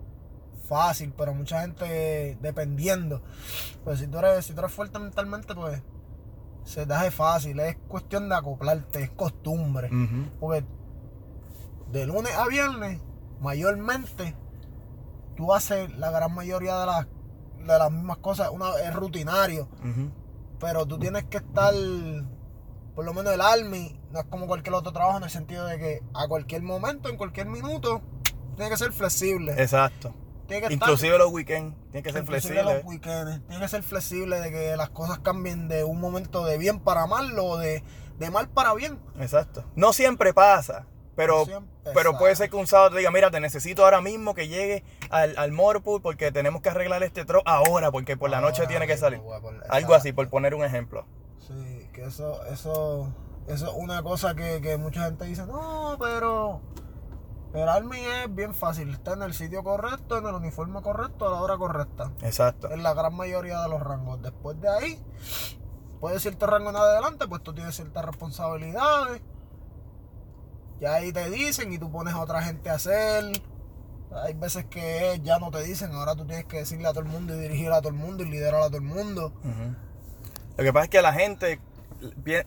fácil, pero mucha gente dependiendo. Pues si tú eres, si tú eres fuerte mentalmente, pues se te hace fácil. Es cuestión de acoplarte, es costumbre. Porque de lunes a viernes, mayormente, tú haces la gran mayoría de las, de las mismas cosas. Una, es rutinario. Pero tú tienes que estar, por lo menos el Army, no es como cualquier otro trabajo en el sentido de que a cualquier momento, en cualquier minuto, tiene que ser flexible. Exacto. Tiene que Inclusive los weekends, tiene que ser flexible. los weekends, tiene que ser flexible de que las cosas cambien de un momento de bien para mal o de, de mal para bien. Exacto. No siempre pasa, pero, No siempre, pero exacto. puede ser que un sábado te diga, mira, te necesito ahora mismo que llegue al, al Motorpool porque tenemos que arreglar este tro ahora porque por la noche Ahora tiene que mismo, salir. a poner- Algo así, por poner un ejemplo. Sí, que eso, eso, eso es una cosa que, que mucha gente dice, no, pero el Army es bien fácil, está en el sitio correcto, en el uniforme correcto, a la hora correcta. Exacto. En la gran mayoría de los rangos. Después de ahí, puede cierto rango en adelante, pues tú tienes ciertas responsabilidades. Ya ahí te dicen y tú pones a otra gente a hacer. Hay veces que ya no te dicen, ahora tú tienes que decirle a todo el mundo y dirigir a todo el mundo y liderar a todo el mundo. Lo que pasa es que la gente,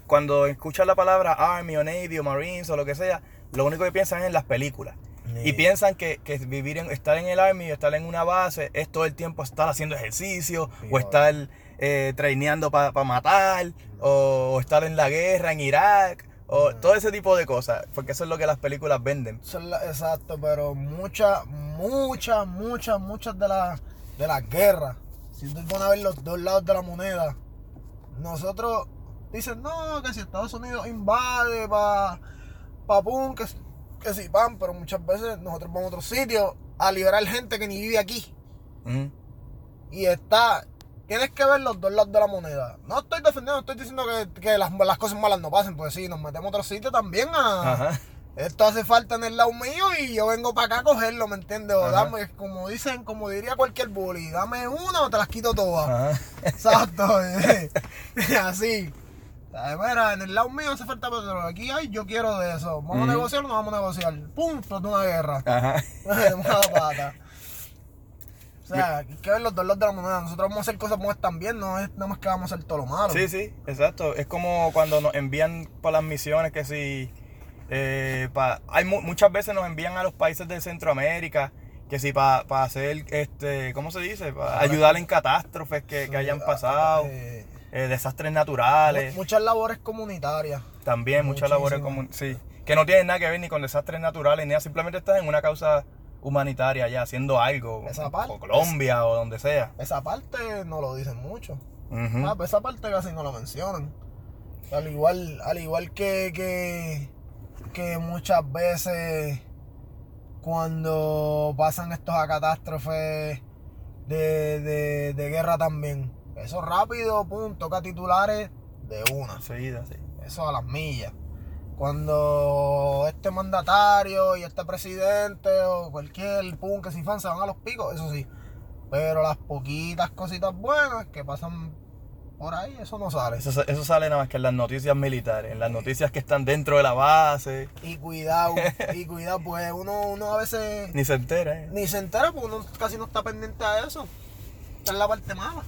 cuando escucha la palabra Army o Navy o Marines o lo que sea, lo único que piensan es en las películas. Y piensan que, que vivir en, estar en el Army o estar en una base es todo el tiempo estar haciendo ejercicio Sí, o estar eh, traineando para matar o, o estar en la guerra en Irak o todo ese tipo de cosas, porque eso es lo que las películas venden. Exacto, pero muchas, muchas, muchas, muchas de las de las guerras, si tú pones a ver los dos lados de la moneda, nosotros dicen, no, que si Estados Unidos invade para pa pum, que, si- que si pan, pero muchas veces nosotros vamos a otros sitios a liberar gente que ni vive aquí. Y está, tienes que ver los dos lados de la moneda. No estoy defendiendo, estoy diciendo que, que las, las cosas malas no pasen, pues sí, nos metemos a otro sitio también a, Ajá. esto hace falta en el lado mío y yo vengo para acá a cogerlo, ¿me entiendes? O Ajá. dame, como dicen, como diría cualquier bully, dame una o te las quito todas. Ajá. Exacto, así. Ay, Mira, en el lado mío hace falta petróleo. Aquí hay, yo quiero de eso. ¿Vamos a negociar o no vamos a negociar? ¡Pum! Explotó una guerra. Ajá. pata. O sea, hay que ver los dos lados de la moneda. Nosotros vamos a hacer cosas buenas también, no es nada más que vamos a hacer todo lo malo. Sí, sí, exacto. Es como cuando nos envían para las misiones que si... eh, pa- hay mu- muchas veces nos envían a los países de Centroamérica que si para hacer, este, ¿cómo se dice? Para ayudar en catástrofes que, que hayan pasado, Eh, eh, desastres naturales. mu- muchas labores comunitarias. También muchas labores Muchísimo. comun- sí, que no tienen nada que ver ni con desastres naturales ni nada, simplemente estás en una causa humanitaria ya haciendo algo, Esa parte. o Colombia o donde sea. Esa parte no lo dicen mucho. Ah, pues esa parte casi no lo mencionan. Al igual, al igual que, que, que muchas veces cuando pasan estos catástrofes de, de, de guerra también. Eso rápido, pum, toca titulares de una. Enseguida, sí. Eso a las millas. Cuando este mandatario y este presidente o cualquier pum que si fan se van a los picos, eso sí. Pero las poquitas cositas buenas que pasan por ahí, eso no sale. Eso, eso sale nada más que en las noticias militares, en las noticias que están dentro de la base, Y cuidado, y cuidado, pues uno, uno a veces ni se entera. ¿eh? ni se entera porque uno casi no está pendiente a eso. Esta es la parte mala.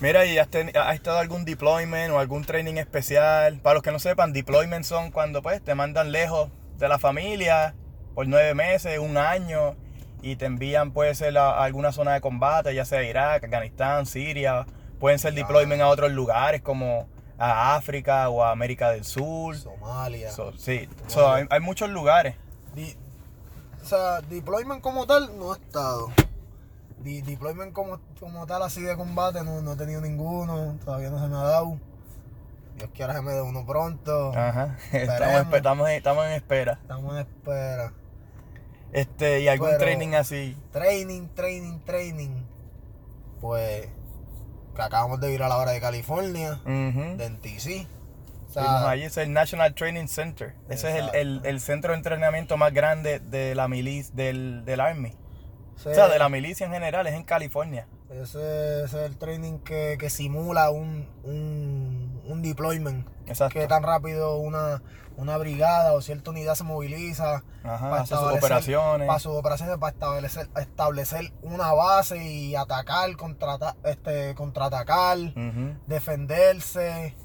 Mira, ¿y has, ten- has estado algún deployment o algún training especial? Para los que no sepan, deployment son cuando pues te mandan lejos de la familia por nueve meses, un año, y te envían, puede ser a, alguna zona de combate, ya sea Irak, Afganistán, Siria, pueden ser deployment a otros lugares como a África o a América del Sur. Somalia. So, sí, so, hay, hay muchos lugares. Di- o sea, deployment como tal no he estado. Di- deployment como, como tal así de combate no, no he tenido ninguno, todavía no se me ha dado. Dios quiera que me dé uno pronto. Ajá, estamos, estamos, en, estamos en espera. Estamos en espera. Este, y algún Pero- training así. Training, training, training. Pues que acabamos de ir a la hora de California, Ujú. de NTC. O Fuimos sea, allí, es el National Training Center. Ese es el, el- el centro de entrenamiento más grande de la milicia, del, del Army. O sea, de la milicia en general, es en California. ese, ese es el training que, que simula un, un, un deployment. Exacto. que tan rápido una, una brigada o cierta unidad se moviliza Ajá, hace sus operaciones. para sus operaciones para establecer, establecer una base y atacar, contrata, este, contraatacar, defenderse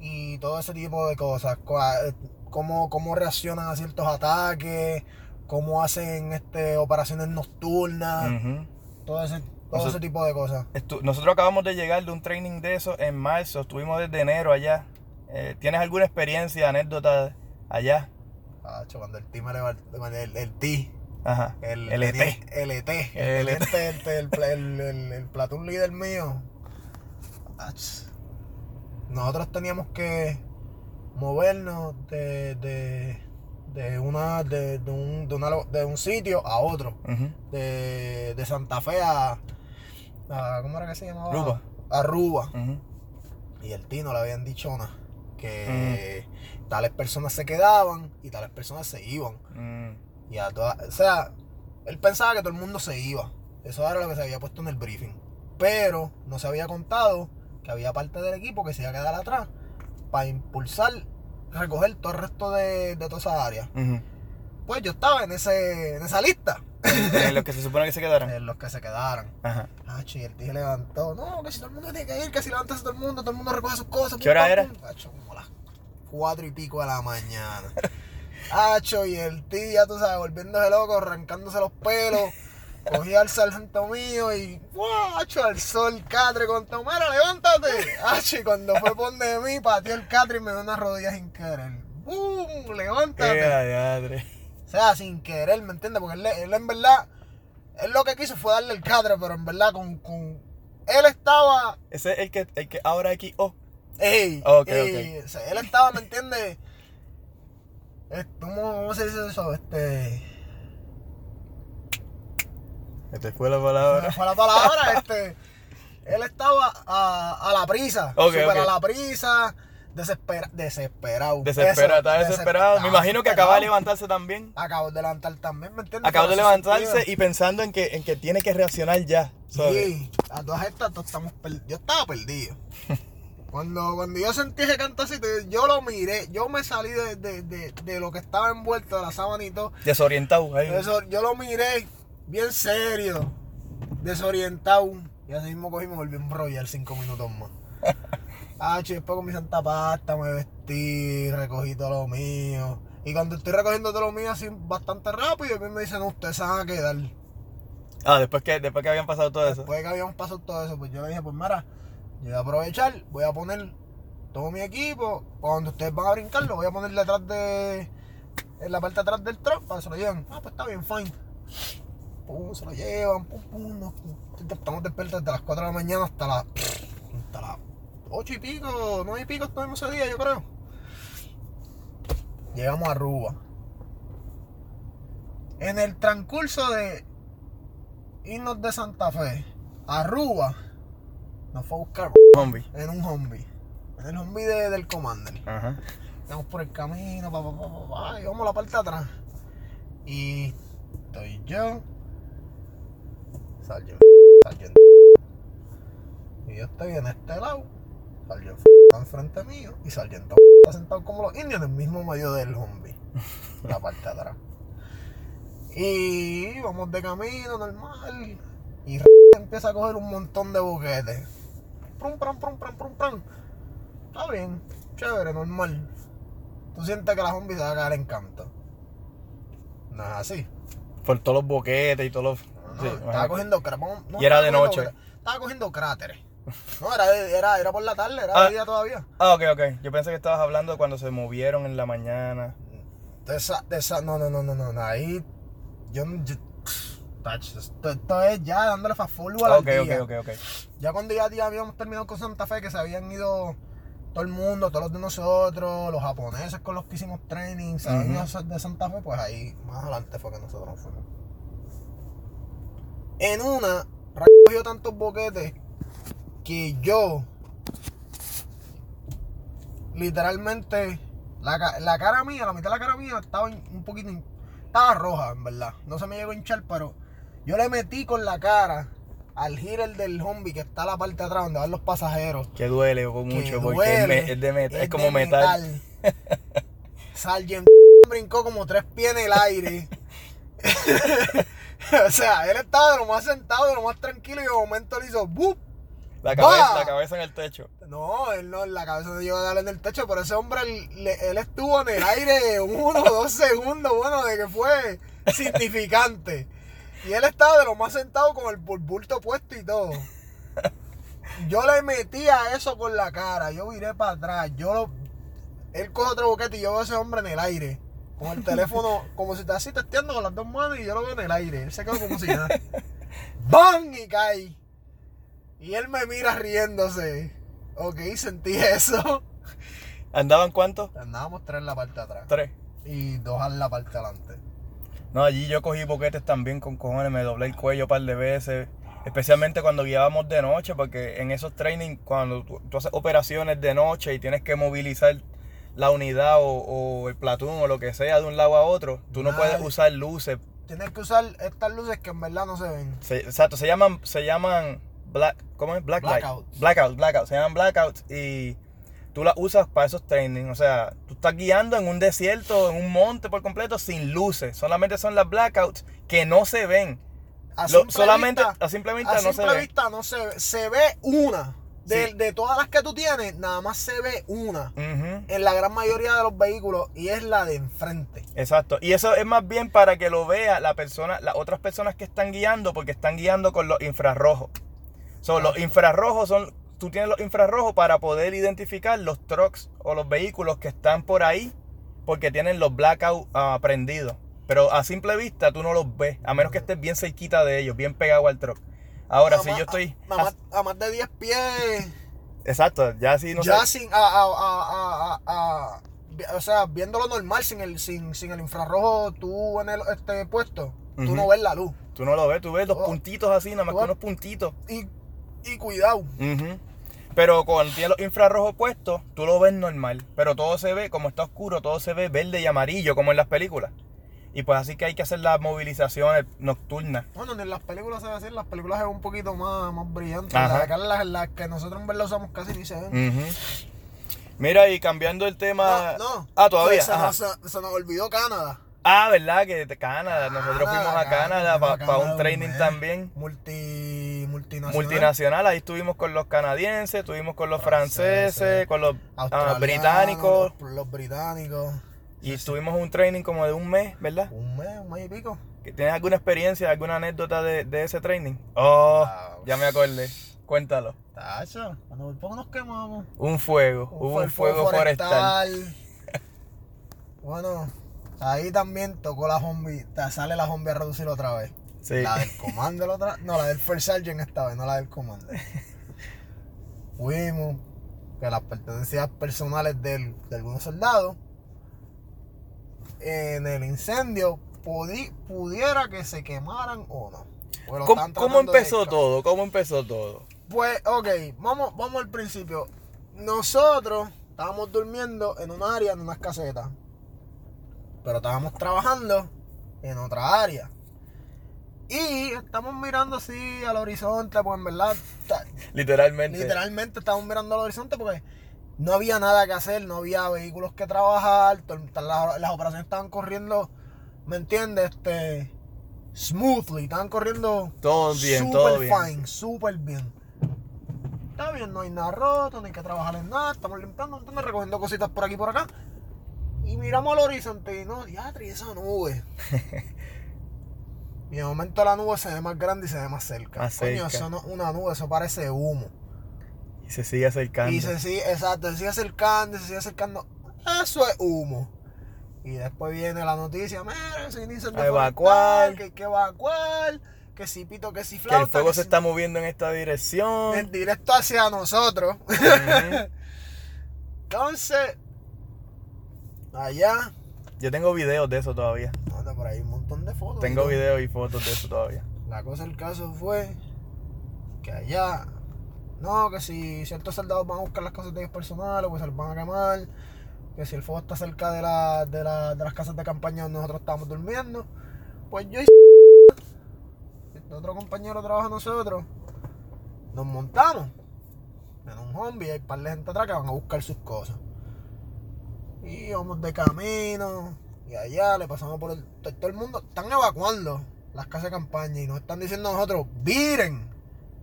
y todo ese tipo de cosas. Eh, Cómo, cómo reaccionan a ciertos ataques, cómo hacen este, operaciones nocturnas, Ujú. todo, ese, todo Nosotros- ese tipo de cosas. Nosotros acabamos de llegar de un training de eso en marzo. Estuvimos desde enero allá. Eh, ¿Tienes alguna experiencia, anécdota allá? Acho, cuando el T me levantó, el, el T, Ajá. El, teniente- El ET. El, El el, el, el, el, el- el platoon líder mío. Nosotros teníamos que movernos de, de, de una, de, de un, de, una de un sitio a otro. De, de Santa Fe a, a- ¿Cómo era que se llamaba? Aruba. A Aruba. Ujú. Y el Tino le habían dicho nada. Que tales personas se quedaban y tales personas se iban. Mm. Y a todas, o sea, él pensaba que todo el mundo se iba. Eso era lo que se había puesto en el briefing. Pero no se había contado que había parte del equipo que se iba a quedar atrás para impulsar, recoger todo el resto de, de toda esa área. Pues yo estaba en ese en esa lista. En los que se supone que se quedaron. En los que se quedaron. Ajá. Ah, y el tío levantó. No, que si todo el mundo tiene que ir, que si levantas todo el mundo, todo el mundo recoge sus cosas. ¿Qué hora pum, era? pum. Hacho, como las cuatro y pico de la mañana. Hacho, y el tío, ya tú sabes, volviéndose loco, arrancándose los pelos. Cogí al sargento mío y ¡guau! Hacho, al sol, catre, con Tomera, levántate. Hacho, y cuando fue por de mí, pateó el catre y me dio unas rodillas sin querer. ¡Bum! Levántate. Diadre. O sea, sin querer, ¿me entiendes? Porque él, él en verdad, él lo que quiso fue darle el cadre, pero en verdad con, con él estaba, Ese es el que, el que ahora aquí. Oh. ey, Ok, ey, o sea, él estaba, ¿me entiendes? ¿Cómo, cómo se dice eso? Este, Este fue la palabra. fue la palabra, este, él estaba a, a la prisa, Ok, súper ok. a la prisa, Desespera, desesperado. Desesperado, está desesperado. Me imagino que acaba de levantarse también. Acabo de levantar también, ¿me entiendes? Acabo de levantarse sentido. y pensando en que, en que tiene que reaccionar ya. ¿sabes? Sí, a todas estas todos estamos perdidos. Yo estaba perdido. Cuando, cuando yo sentí ese cantacito, yo lo miré, yo me salí de, de, de, de lo que estaba envuelto de la sábana y todo. Desorientado ahí. Yo lo miré bien serio, desorientado. Y así mismo cogí y me volví a enrollar cinco minutos más. Ah, che, después con mi santa pasta me vestí, recogí todo lo mío. Y cuando estoy recogiendo todo lo mío así bastante rápido, y me dicen, no, ustedes se van a quedar. Ah, después que, después que habían pasado todo eso. Después de que habíamos pasado todo eso, pues yo le dije, pues mira, yo voy a aprovechar, voy a poner todo mi equipo, cuando ustedes van a brincar, lo voy a poner detrás de, en la parte de atrás del truck para que se lo lleven. Ah, pues está bien, fine. Pum, se lo llevan, pum, pum, nos- estamos despiertos desde las 4 de la mañana hasta las, hasta las 8 y pico, 9 y pico estuvimos ese día, yo creo. Llegamos a Aruba. En el transcurso de irnos de Santa Fe a Aruba, nos fue a buscar Zombie. en un Humvee. En el Humvee de- del Commander. Ajá. Vamos por el camino, pa, pa, pa, pa, y vamos a la parte de atrás. Y estoy yo, Sargent, Sargent. Y yo estoy en este lado, Sargent está enfrente mío, y Sargent está sentado como los indios en el mismo medio del Humvee, la parte de atrás. Y vamos de camino normal, y empieza a coger un montón de boquetes. Prum, prum, prum, prum, prum, prum. Está bien, chévere, normal. Tú sientes que la zombie se va a caer en canto. No es así. Por todos los boquetes y todos los. Sí, estaba cogiendo cráteres. No, Y era de noche. Estaba cogiendo cráteres. No, era, era, era por la tarde, era Ah. de día todavía. Ah, ok, ok. Yo pensé que estabas hablando de cuando se movieron en la mañana. De esa, de esa, no, no, no, no, no, ahí. Yo, yo esto, es ya dándole fast forward al Ok, día. ok, ok, ok. Ya cuando ya, ya habíamos terminado con Santa Fe, que se habían ido todo el mundo, todos los de nosotros, los japoneses con los que hicimos training, se de Santa Fe, pues ahí más adelante fue que nosotros nos fuimos. En una, cogió tantos boquetes que yo, literalmente, la, la cara mía, la mitad de la cara mía estaba un poquito, estaba roja, en verdad. No se me llegó a hinchar, pero yo le metí con la cara al girer del zombie que está a la parte de atrás donde van los pasajeros. Que duele con que mucho porque es, duele, me- es de metal, es es como de metal. Sargent brincó como tres pies en el aire. o sea, él estaba de lo más sentado, de lo más tranquilo y de momento le hizo ¡bup! La cabeza, ¡Bah! la cabeza en el techo. No, él no, la cabeza no llegó a darle en el techo, pero ese hombre, él, estuvo en el aire uno o dos segundos, bueno, de que fue significante. Y él estaba de lo más sentado con el bul- bulto puesto y todo. Yo le metí a eso con la cara, yo viré para atrás, yo lo... Él coge otro boquete y yo veo a ese hombre en el aire. Con el teléfono, como si está así testeando con las dos manos y yo lo veo en el aire. Él se quedó como si nada. ¡Bam! Y cae. Y él me mira riéndose. Ok, sentí eso. ¿Andaban cuántos? Andábamos tres en la parte de atrás. Tres. Y dos en la parte de adelante. No, allí yo cogí boquetes también con cojones, me doblé el cuello un par de veces. Especialmente cuando guiábamos de noche, porque en esos training, cuando tú, tú haces operaciones de noche y tienes que movilizar la unidad o, o el platón o lo que sea de un lado a otro, tú no puedes usar luces. Tienes que usar estas luces que en verdad no se ven. Se- exacto, se llaman, se llaman black, ¿cómo es? Black light. Blackouts. Blackouts, blackouts, se llaman blackouts y tú las usas para esos training. O sea, tú estás guiando en un desierto, en un monte por completo, sin luces. Solamente son las blackouts que no se ven. A Lo- solamente vista- a simple vista a no se ve. vista no se ve. Se ve una. De, Sí. de todas las que tú tienes, nada más se ve una. En la gran mayoría de los vehículos. Y es la de enfrente. Exacto. Y eso es más bien para que lo vea la persona, las otras personas que están guiando, porque están guiando con los infrarrojos. So, los infrarrojos son, tú tienes los infrarrojos para poder identificar los trucks o los vehículos que están por ahí, porque tienen los blackouts ah, prendidos. Pero a simple vista tú no los ves, a menos que estés bien cerquita de ellos, bien pegado al truck. Ahora, si yo estoy... A, a más, a más de 10 pies. Exacto, ya si no ya sé... sin. A, a- a- a- a- a- o sea, viéndolo normal, sin el, sin, sin el infrarrojo, tú en el este puesto, tú Ujú. no ves la luz. Tú no lo ves, tú ves los Oh. puntitos así, nada más Tú que unos puntitos. Y, y cuidado. Ujú. Pero cuando tiene los infrarrojos puestos, tú lo ves normal. Pero todo se ve, como está oscuro, todo se ve verde y amarillo, como en las películas. Y pues así que hay que hacer las movilizaciones nocturnas. Bueno, ni en las películas se ve así, las películas es un poquito más, más brillante. Las, acá las, las que nosotros en verdad usamos casi ni se ven. Mira, y cambiando el tema. No, no. Ah, todavía. Se, nos, se, se nos olvidó Canadá. Ah, ¿verdad? Que de Canadá. Nosotros fuimos a Canadá para un training también. Multi, multinacional. Multinacional, ahí estuvimos con los canadienses, estuvimos con los franceses, Franceses, con los ah, británicos. Los británicos. Y estuvimos un training como de un mes, ¿verdad? Un mes, un mes y pico. ¿Que ¿Tienes alguna experiencia, alguna anécdota de, de ese training? Oh, Ah, ya me acordé. Cuéntalo. Tacho, cuando por poco nos quemamos. Un fuego, hubo un fuego forestal. Bueno, ahí también tocó la zombie, sale la zombie a reducir otra vez. Sí. La del comando la otra, no, la del First Sergeant esta vez, no la del comando. Fuimos, que las pertenencias personales del- de algunos soldados, en el incendio pudi- pudiera que se quemaran o no. Pues ¿Cómo, de empezó todo? ¿Cómo empezó todo? Pues, ok, vamos, vamos al principio. Nosotros estábamos durmiendo en un área, en unas casetas. Pero estábamos trabajando en otra área. Y estamos mirando así al horizonte, pues en verdad, Literalmente. literalmente estamos mirando al horizonte porque no había nada que hacer, no había vehículos que trabajar, las, las operaciones estaban corriendo, ¿me entiendes? Este, smoothly, estaban corriendo Todo bien, super todo bien. fine, súper bien. Está bien, no hay nada roto, no hay que trabajar en nada, estamos limpiando, ¿entiendes? recogiendo cositas por aquí y por acá. Y miramos al horizonte y no, diatri, esa nube. y de momento la nube se ve más grande y se ve más cerca. Más Coño, cerca. eso no es una nube, eso parece humo. Y se sigue acercando. Y se sigue, exacto, se sigue acercando, se sigue acercando. Eso es humo. Y después viene la noticia, mira, se inicia el A evacuar. que hay que evacuar, que si pito, que si que flauta. el fuego que se si- está moviendo en esta dirección. en directo hacia nosotros. Entonces, allá, Yo tengo videos de eso todavía. anda por ahí un montón de fotos. Tengo videos y fotos de eso todavía. La cosa del caso fue que allá, no, que si ciertos soldados van a buscar las cosas de ellos personales, pues se los van a quemar. Que si el fuego está cerca de, la, de, la- de las casas de campaña donde nosotros estábamos durmiendo, pues yo y otro compañero trabaja nosotros, nos montamos en un zombie, hay un par de gente atrás que van a buscar sus cosas. Y vamos de camino, y allá le pasamos por el. to- Todo el mundo están evacuando las casas de campaña y nos están diciendo a nosotros: viren,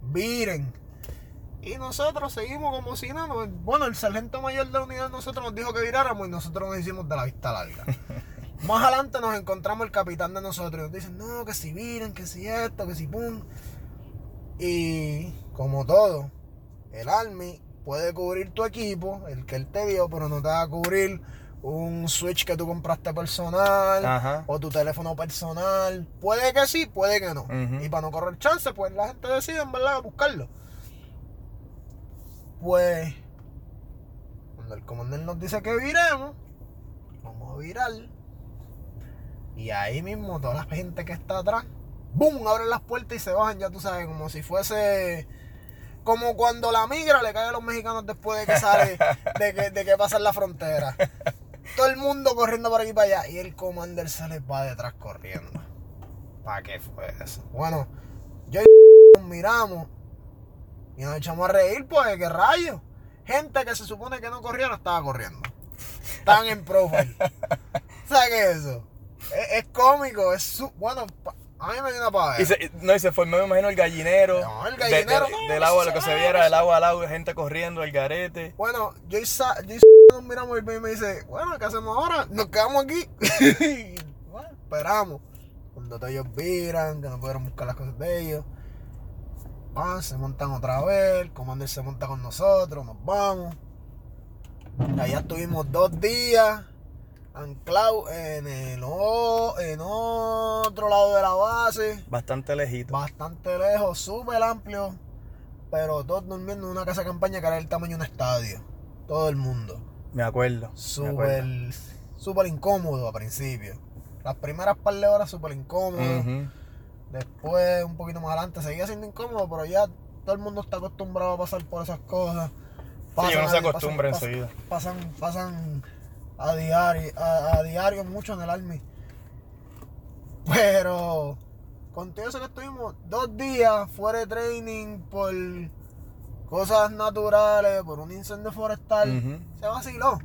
viren. Y nosotros seguimos como si nada. no- Bueno, el sargento mayor de la unidad nosotros nos dijo que viráramos y nosotros nos hicimos de la vista larga. Más adelante nos encontramos el capitán de nosotros y nos dicen: no, que si viren, que si esto, que si pum. Y como todo, el Army puede cubrir tu equipo, el que él te dio, pero no te va a cubrir un Switch que tú compraste personal Ajá. o tu teléfono personal. Puede que sí, puede que no. Y para no correr chance, pues la gente decide en verdad buscarlo. Pues, cuando el comandante nos dice que viremos, vamos a virar. Y ahí mismo toda la gente que está atrás, ¡boom! Abren las puertas y se bajan, ya tú sabes, como si fuese... Como cuando la migra le cae a los mexicanos después de que sale, de que, de que pasan la frontera. Todo el mundo corriendo por aquí para allá. Y el commander se les va detrás corriendo. ¿Para qué fue eso? Bueno, yo y miramos y nos echamos a reír, pues, ¿qué rayos? Gente que se supone que no corría, no estaba corriendo. Estaban en profile. ¿Sabes qué es eso? Es, es cómico, es su... Bueno, a mí me dio una pavera. Y se, no, y se formó, me imagino, el gallinero. No, el De- de- gallinero, no, del agua, lo que se viera, del agua al agua, gente corriendo, el garete. Bueno, yo y, Sa- yo y nos miramos y me dice, bueno, ¿qué hacemos ahora? Nos quedamos aquí. Y, bueno, esperamos. Cuando ellos viran, que no pudieron buscar las cosas de ellos. Van, se montan otra vez, el commander se monta con nosotros, nos vamos. Allá estuvimos dos días anclados en el o- en otro lado de la base Bastante lejito. bastante lejos, súper amplio, pero todos durmiendo en una casa de campaña que era del tamaño de un estadio. Todo el mundo. Me acuerdo. Súper, súper incómodo a principio. Las primeras par de horas súper incómodo. Ujú. Después, un poquito más adelante, seguía siendo incómodo, pero ya todo el mundo está acostumbrado a pasar por esas cosas. uno se acostumbra pasan- enseguida. Pasan, pasan a diario, a, a diario mucho en el Army. Pero contigo eso que estuvimos dos días fuera de training por cosas naturales, por un incendio forestal, Ujú. se vaciló.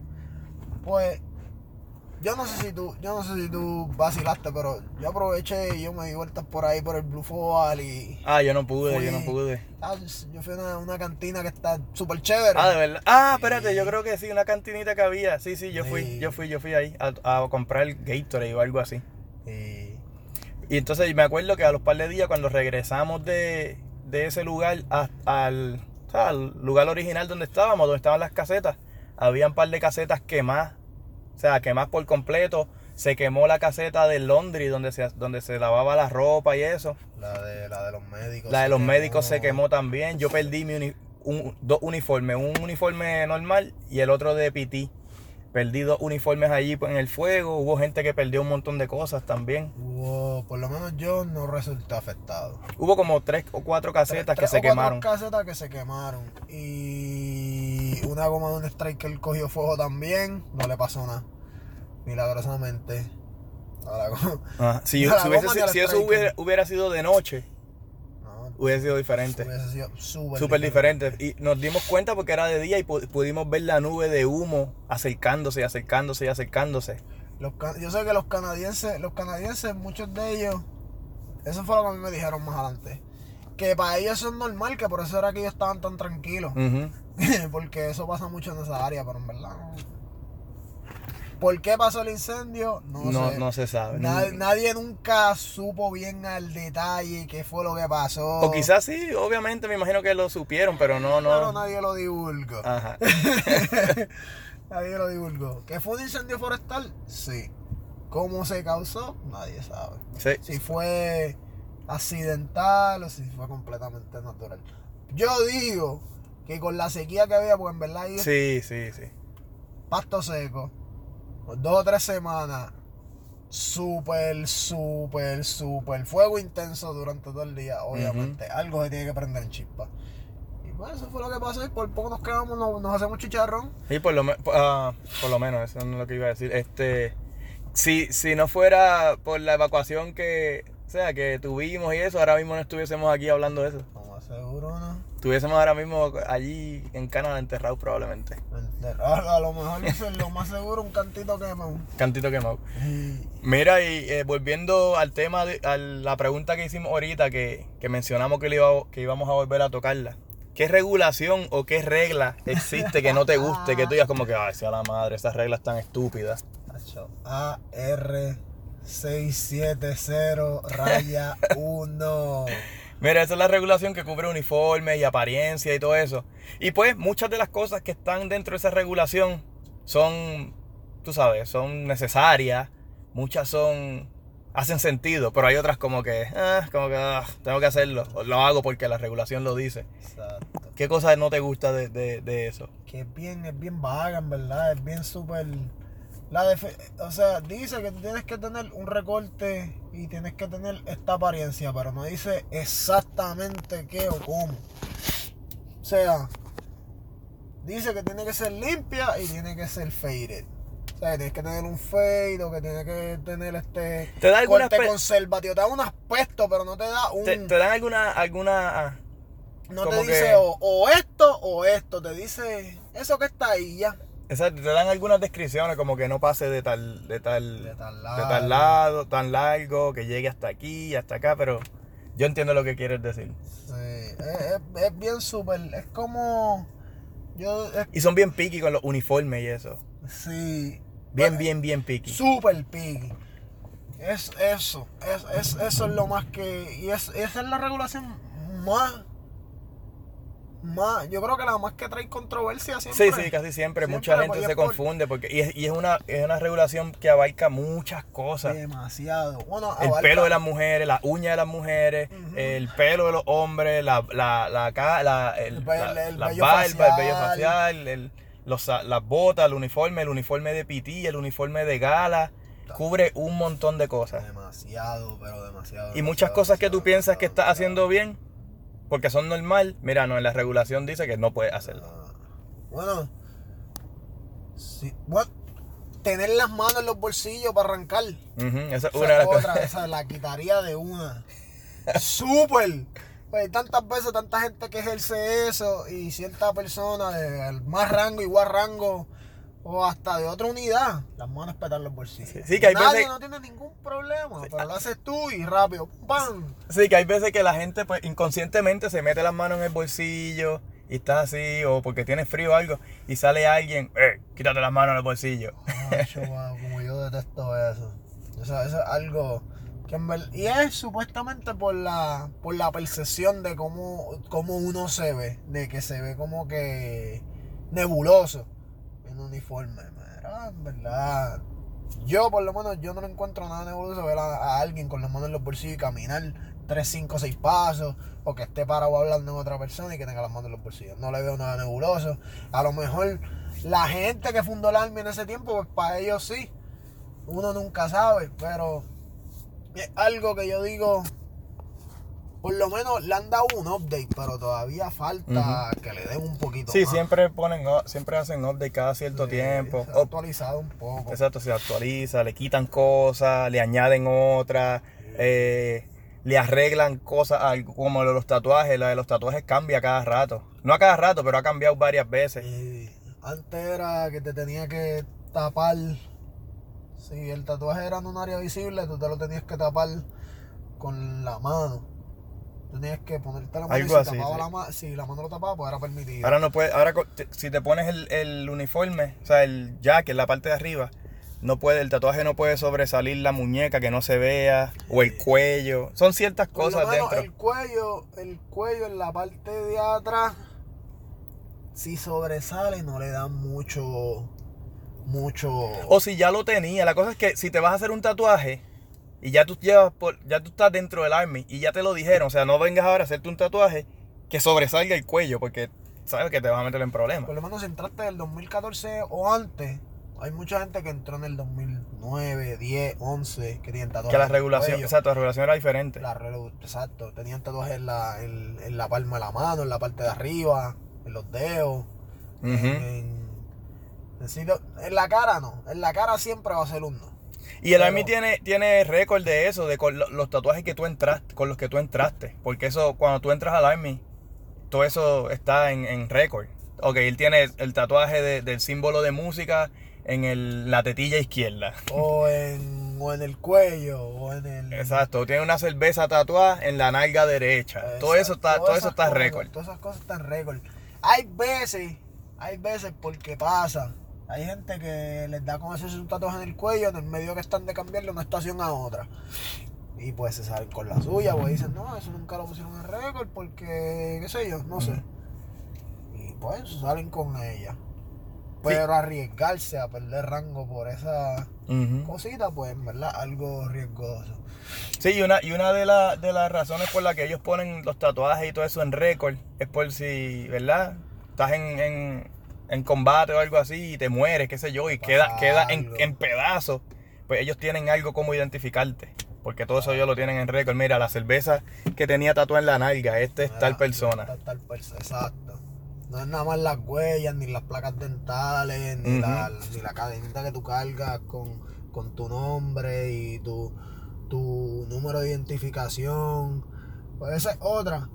Pues yo no sé si tú, yo no sé si tú vacilaste, pero yo aproveché y yo me di vueltas por ahí por el Blue Fall y Ah, yo no pude, yo no pude. ah, yo fui a una, una cantina que está súper chévere. Ah, de verdad. Ah, espérate, yo creo que sí, una cantinita que había. Sí, sí, yo fui, yo fui, yo fui ahí a, a comprar Gatorade o algo así. Y Y entonces me acuerdo que a los par de días cuando regresamos de, de ese lugar a- al, al lugar original donde estábamos, donde estaban las casetas, había un par de casetas quemadas, o sea, quemadas por completo. Se quemó la caseta del laundry donde se, donde se lavaba la ropa y eso. la de, la de los médicos. La de los quemó. médicos se quemó también. Yo perdí mi uni- un- dos uniformes, un uniforme normal y el otro de PT. Perdí dos uniformes allí en el fuego. Hubo gente que perdió un montón de cosas también. Hubo, por lo menos yo no resulté afectado. Hubo como tres o cuatro casetas Tres- que tres se o cuatro quemaron. casetas que se quemaron. Y una goma de un striker cogió fuego también. No le pasó nada. Milagrosamente. A la goma. Ajá. Si, A la si hubiese- goma ni al si eso hubiera, hubiera sido de noche, No, hubiese sido diferente. hubiese sido súper Súper diferente. Y nos dimos cuenta porque era de día y pu- pudimos ver la nube de humo acercándose y acercándose y acercándose. Los yo sé que los canadienses, los canadienses, muchos de ellos, eso fue lo que a mí me dijeron más adelante. Que para ellos eso es normal, que por eso era que ellos estaban tan tranquilos. Porque eso pasa mucho en esa área, pero en verdad no. ¿Por qué pasó el incendio? No, No, sé. no se sabe. Na- nadie nunca supo bien al detalle qué fue lo que pasó. O quizás sí, obviamente me imagino que lo supieron, pero no, Pero no. nadie lo divulgó. Ajá. Nadie lo divulgó. ¿Que fue un incendio forestal? Sí. ¿Cómo se causó? Nadie sabe. Sí. si fue accidental o si fue completamente natural. Yo digo que con la sequía que había, pues en verdad ahí Sí, sí, sí. pasto seco, dos o tres semanas, súper, súper, súper fuego intenso durante todo el día, obviamente. Algo se tiene que prender en chispa. Y pues eso fue lo que pasó y por poco nos quedamos, nos, nos hacemos chicharrón. Sí, por lo, ah, por lo menos, eso no es lo que iba a decir. Este, si, si no fuera por la evacuación que, o sea, que tuvimos y eso, ahora mismo no estuviésemos aquí hablando de eso. Como seguro, ¿no? Estuviésemos ahora mismo allí en Canadá enterrados probablemente. A, a lo mejor eso es lo más seguro, un cantito que me... Cantito quemado. Mira, y eh, volviendo al tema, de, a la pregunta que hicimos ahorita, que, que mencionamos que, le iba- que íbamos a volver a tocarla. ¿Qué regulación o qué regla existe que no te guste? Que tú digas como que, ay, sea la madre, esas reglas tan estúpidas. AR670 raya 1. Mira, esa es la regulación que cubre uniforme y apariencia y todo eso. Y pues muchas de las cosas que están dentro de esa regulación son, tú sabes, son necesarias. Muchas son, hacen sentido, pero hay otras como que, ah, como que ah, tengo que hacerlo. O lo hago porque la regulación lo dice. Exacto. ¿Qué cosa no te gusta de, de- de eso? Que es bien, es bien vaga, en verdad. Es bien súper. La defe- o sea, dice que tú tienes que tener un recorte y tienes que tener esta apariencia, pero no dice exactamente qué o cómo. O sea, dice que tiene que ser limpia y tiene que ser faded. O sea, que tienes que tener un fade o que tiene que tener este ¿Te da corte conservativo. Te da un aspecto, pero no te da un. ¿Te, te dan alguna, alguna, ah, no te dice que- o, o esto o esto. Te dice eso que está ahí ya. Exacto, te dan algunas descripciones como que no pase de tal, de tal, De tal de lado. tal lado, tan largo, que llegue hasta aquí, hasta acá, pero yo entiendo lo que quieres decir. Sí, es, bien súper. Es como. Yo. es- Y son bien picky con los uniformes y eso. sí. Bien, Bueno, bien, bien picky. Súper piggy. Es eso. Es, es- eso es lo más que. Y es, esa es la regulación más. Más. Yo creo que la más que trae controversia siempre. Sí, sí, casi siempre. Siempre, Mucha gente pues, se es por- confunde porque y es, y es una, es una regulación que abarca muchas cosas. Demasiado. Bueno, El pelo de las mujeres, las uñas de las mujeres, el pelo de los hombres, la, la, la, la, el, El la- el vello barbas, el vello facial. facial, el- los, las botas, el uniforme, el uniforme de pití, el uniforme de gala, cubre un montón de cosas. Demasiado, pero demasiado. Y muchas demasiado, cosas que tú piensas que estás haciendo bien, porque son normal, mira, no, en la regulación dice que no puedes hacerlo. Ah, Bueno, sí, bueno, tener las manos en los bolsillos para arrancar. Esa es Esa una es otra, cosas. esa la quitaría de una. Súper. Pues tantas veces, tanta gente que ejerce eso y cierta persona de más rango, igual rango o hasta de otra unidad, las manos petan los bolsillos. Sí, sí, que hay Nadie veces- no tiene ningún problema, pero lo haces tú y rápido, ¡pam! Sí, que hay veces que la gente pues inconscientemente se mete las manos en el bolsillo y está así, o porque tiene frío o algo, y sale alguien, eh, quítate las manos en el bolsillo. Ay, chaval, como yo detesto eso. Eso, eso es algo que en Y es supuestamente por la, por la percepción de cómo, cómo uno se ve. De que se ve como que nebuloso en uniforme. Mira, verdad. Yo por lo menos yo no le encuentro nada nebuloso ver a, a alguien con las manos en los bolsillos y caminar 3, 5, 6 pasos. O que esté parado hablando en otra persona y que tenga las manos en los bolsillos. No le veo nada nebuloso. A lo mejor la gente que fundó el Army en ese tiempo, pues para ellos sí. Uno nunca sabe, pero es algo que yo digo, por lo menos le han dado un update, pero todavía falta que le den un poquito Sí, más. siempre ponen, siempre hacen update cada cierto Sí, tiempo. se ha actualizado un poco. exacto, se actualiza, le quitan cosas, le añaden otras, eh, le arreglan cosas, como lo de los tatuajes, la de los tatuajes cambia cada rato. No a cada rato, pero ha cambiado varias veces. Antes era que te tenía que tapar. Si el tatuaje era en un área visible, tú te lo tenías que tapar con la mano. Tenías que ponerte la mano Algo y si, así, tapaba sí. la ma- si la mano lo tapaba, pues era permitido. Ahora no puede, ahora co- te- si te pones el, el uniforme, o sea, el jacket, la parte de arriba, no puede, el tatuaje no puede sobresalir la muñeca que no se vea, o el cuello. Son ciertas Por lo cosas menos dentro. el cuello, el cuello en la parte de atrás, si sobresale, no le dan mucho, mucho. O si ya lo tenía, la cosa es que si te vas a hacer un tatuaje y ya tú llevas por, ya tú estás dentro del army y ya te lo dijeron, o sea, no vengas ahora a hacerte un tatuaje que sobresalga el cuello porque sabes que te vas a meter en problemas. Por lo menos si entraste del 2014 o antes, hay mucha gente que entró en el 2009, 10, 11, que tienen tatuajes. Que la regulación, exacto, la regulación era diferente. La exacto, tenían tatuajes en la, en, en la palma de la mano, en la parte de arriba, en los dedos, en, en la cara no, en la cara siempre va a ser un no. Y el Pero- Army tiene, tiene récord de eso, de con lo- los tatuajes que tú entraste, con los que tú entraste. Porque eso, cuando tú entras al Army, todo eso está en, en récord. Ok, él tiene el tatuaje de- del símbolo de música en el- la tetilla izquierda. o en, o en el cuello, o en el... Exacto, tiene una cerveza tatuada en la nalga derecha. todo eso está, Exacto, todo todas eso está récord. Todas esas cosas están récord. Hay veces, hay veces porque pasa. Hay gente que les da con hacerse un tatuaje en el cuello, en el medio que están de cambiarle una estación a otra. Y pues se salen con la suya, pues dicen, no, eso nunca lo pusieron en récord porque, qué sé yo, no sé. Y pues salen con ella. Pero arriesgarse a perder rango por esa cosita, pues en verdad algo riesgoso. Sí, y una, y una de, la- de las razones por las que ellos ponen los tatuajes y todo eso en récord es por si, ¿verdad? Estás en, en, en combate o algo así y te mueres, qué sé yo, y queda, queda en, en pedazos. Pues ellos tienen algo como identificarte. Porque todo eso ellos lo tienen en récord. Mira, la cerveza que tenía tatuada en la nalga, este es tal Ah, persona. esta es tal persona, exacto. No es nada más las huellas, ni las placas dentales, ni, la, ni la cadenita que tú cargas con, con tu nombre y tu, tu número de identificación. Pues esa es otra.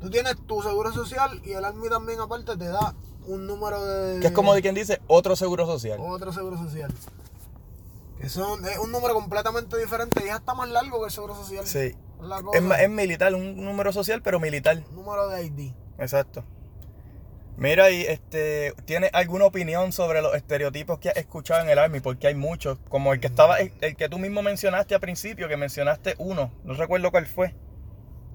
Tú tienes tu seguro social y el Army también aparte te da un número de... Que es como de quien dice, otro seguro social. Otro seguro social. Que son, es un número completamente diferente y es hasta más largo que el seguro social. Sí. Es la cosa. Es, militar, un número social, pero militar. Número de ID. Exacto. Mira, y este, ¿tienes alguna opinión sobre los estereotipos que has escuchado en el Army? Porque hay muchos, como el que estaba, el, el que tú mismo mencionaste al principio, que mencionaste uno, no recuerdo cuál fue.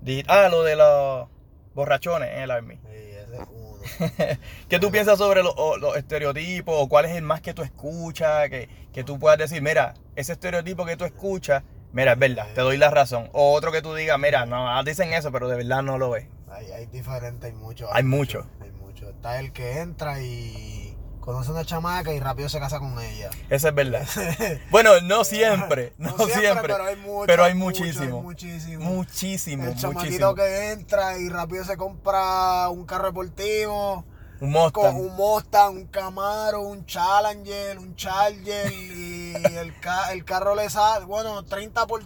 Dijiste- ah, lo de los borrachones en el Army. Sí, ese es uno. ¿Qué tú piensas sobre los, estereotipos? ¿O cuál es el más que tú escuchas? Que, que tú puedas decir, mira, ese estereotipo que tú escuchas, mira, es verdad, te doy la razón. O otro que tú digas, mira, no, ah, dicen eso, pero de verdad no lo ves. Hay, hay diferentes, hay muchos. Hay muchos. Hay muchos. Está el que entra y conoce una chamaca y rápido se casa con ella. Eso es verdad. Bueno, no siempre, no, siempre, pero hay mucho, pero hay mucho, muchísimo, hay muchísimo. muchísimo, el muchísimo. que entra y rápido se compra un carro deportivo Un con Mustang. un Mustang, un Camaro, un Challenger, un Charger y el, ca- el carro le sale, bueno, 30 por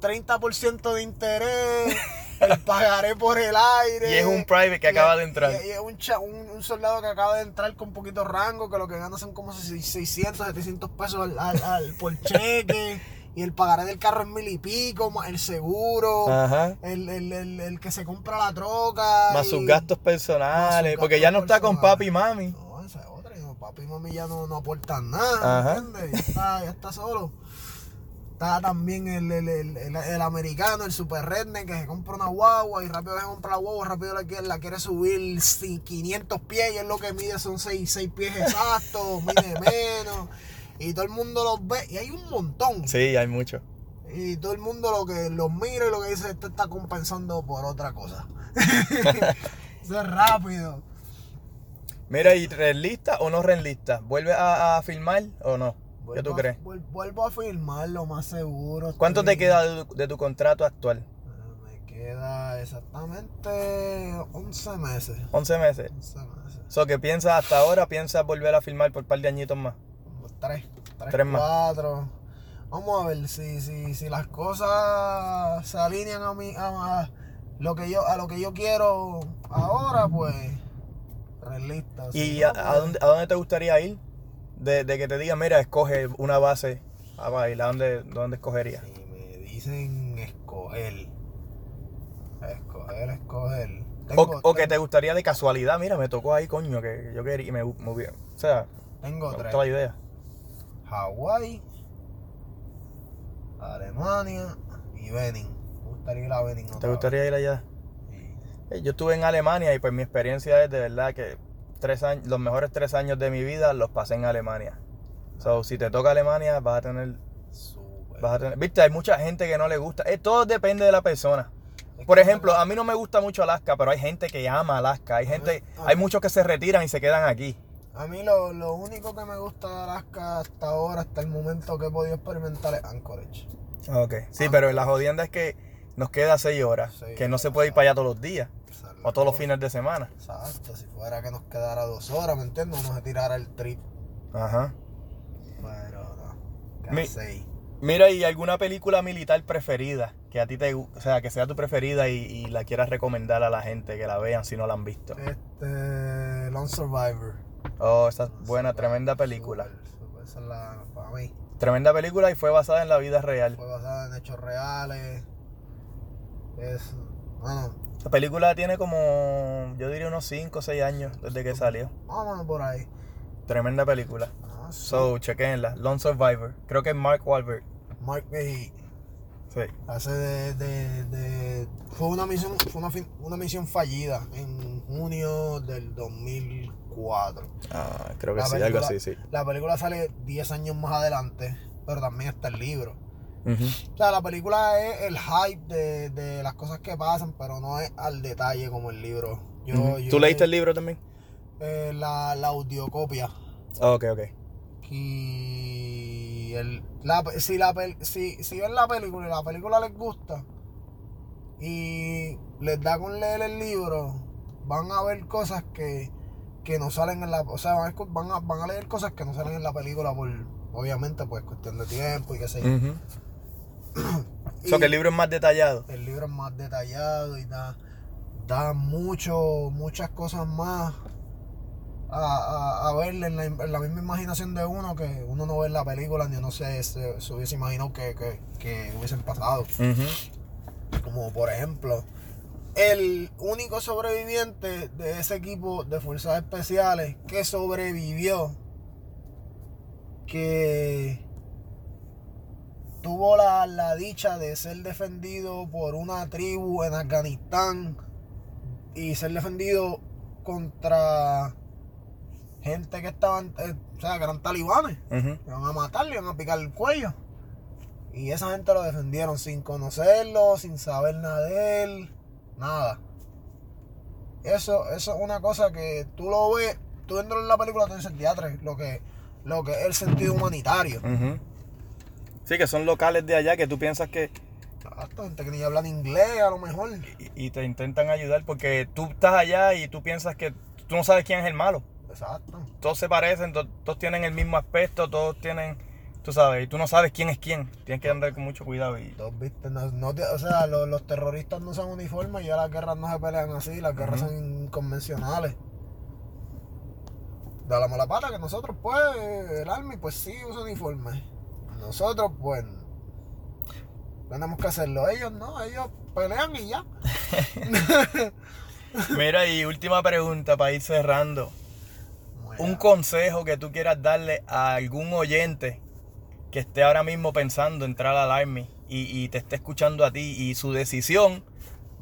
30% de interés, el pagaré por el aire. Y es un private que acaba de entrar. Y, y es un, cha- un, un soldado que acaba de entrar con poquito rango, que lo que gana son como 600, 700 pesos al, al- al- por cheque. Y el pagaré del carro es mil y pico, más el seguro, Ajá. el, el, el, el que se compra la troca. Más y- sus gastos personales. sus porque ya no está con papi y mami. No, esa es otra. y no, papi y mami ya no, no aportan nada, Ajá. ¿entiendes? Ya está, ya está solo. Está también el, el, el, el- americano, el super redneck, que se compra una guagua y rápido se compra la guagua, rápido la quiere, la quiere subir sí, 500 pies y es lo que mide son 6, 6 pies exactos, mide menos. Y todo el mundo los ve, y hay un montón. Sí, hay mucho. Y todo el mundo lo que los mira y lo que dice, este está compensando por otra cosa. Eso es rápido. Mira, ¿y renlista o no renlista? ¿Vuelve a, a filmar o no? ¿Qué tú a- crees? vuel- vuelvo a firmar lo más seguro. ¿Cuánto estoy- te queda de, tu- contrato actual? Me queda exactamente 11 meses. 11 meses. 11 meses. So, que piensas hasta ahora, piensas volver a filmar por un par de añitos más. Tres. Tres, Tres más. cuatro. Vamos a ver si, si, si las cosas se alinean a mí, a, a lo que yo, a lo que yo quiero ahora, pues. Realista. ¿Y Si a, dónde, a dónde te gustaría ir? De, de que te digan, mira, escoge una base a bailar, ¿dónde, dónde escogerías? Si me dicen escoger. Escoger, escoger. O, Tengo- o que te gustaría de casualidad, mira, me tocó ahí, coño, que yo quería, y me, hubiera- o sea, Tengo me tres. la idea. Hawái, Alemania y Benin. Me gustaría ir a Benin ¿Te gustaría ir allá? vez. Eh, Yo estuve en Alemania y pues mi experiencia es de verdad que tres años, los mejores tres años de mi vida los pasé en Alemania. So, si te toca Alemania, vas a tener, Sí, súper. vas a tener, viste, hay mucha gente que no le gusta. Eh, todo depende de la persona. Por ejemplo, a mí no me gusta mucho Alaska, pero hay gente que ama Alaska. Hay gente, hay muchos que se retiran y se quedan aquí. A mí lo, lo único que me gusta de Alaska hasta ahora, hasta el momento que he podido experimentar es Anchorage. Ok. Sí, pero la jodienda es que nos queda seis horas, Sí, que no se puede ir para allá todos los días o todos los fines de semana. Exacto, si fuera que nos quedara dos horas, ¿me entiendes? Uno se tirara el trip. Ajá. Pero no. Mi- Casi. Mira, ¿y alguna película militar preferida que a ti te, o sea, que sea tu preferida y, y la quieras recomendar a la gente que la vean si no la han visto? Este. Lone Survivor. Oh, esa es buena, tremenda película. Esa es la. Para mí. Tremenda película y fue basada en la vida real. Fue basada en hechos reales. Es. Bueno, La película tiene como, yo diría unos 5 o 6 años desde que salió. vámonos por ahí. Tremenda película. Ah, sí. So, chequenla. Lone Survivor. Creo que es Mark Wahlberg. Mark Behe Sí. hace de, de, de- Fue una misión, fue una, una misión fallida en junio del 2004. Ah, creo que La sí, algo así, sí. La película sale 10 años más adelante, pero también está el libro. Ujú. O sea, la película es el hype de, de las cosas que pasan, pero no es al detalle como el libro. Yo, ¿Tú leíste el libro también? eh, la, la audiocopia. Ah, ok, ok. Y el, la, si, la, si, si ven la película y la película les gusta y les da con leer el libro, van a ver cosas que, que no salen en la... O sea, van a, van a, leer cosas que no salen en la película por, obviamente, pues cuestión de tiempo y qué sé yo. So que el libro es más detallado. el libro es más detallado y da, da mucho, muchas cosas más a, a, a ver en la, en la misma imaginación de uno que uno no ve en la película ni uno se, se, se hubiese imaginado que, que, que hubiesen pasado. Como por ejemplo, el único sobreviviente de ese equipo de fuerzas especiales que sobrevivió, que tuvo la, la dicha de ser defendido por una tribu en Afganistán y ser defendido contra gente que estaban, eh, o sea, que eran talibanes. Ujú. Le iban a matar, le iban a picar el cuello. Y esa gente lo defendieron sin conocerlo, sin saber nada de él, nada. Eso, eso es una cosa que tú lo ves, tú viéndolo en la película, tú dices, teatro, lo que, lo que es el sentido humanitario. Sí, que son locales de allá que tú piensas que Exacto, gente que ni hablan inglés a lo mejor. y, y te intentan ayudar porque tú estás allá y tú piensas que tú no sabes quién es el malo. Exacto. Todos se parecen, to- todos tienen el mismo aspecto, todos tienen, tú sabes, y tú no sabes quién es quién. Tienes que andar con mucho cuidado. Y, viste, no, no te- o sea, los, los terroristas no usan uniformes y ya las guerras no se pelean así, las guerras son convencionales. Da la mala pata que nosotros, pues, el Army, pues sí usa uniforme. Nosotros, pues, tenemos que hacerlo. Ellos no, ellos pelean y ya. Mira, y última pregunta para ir cerrando. Un consejo que tú quieras darle a algún oyente que esté ahora mismo pensando entrar al Army y, y te esté escuchando a ti y su decisión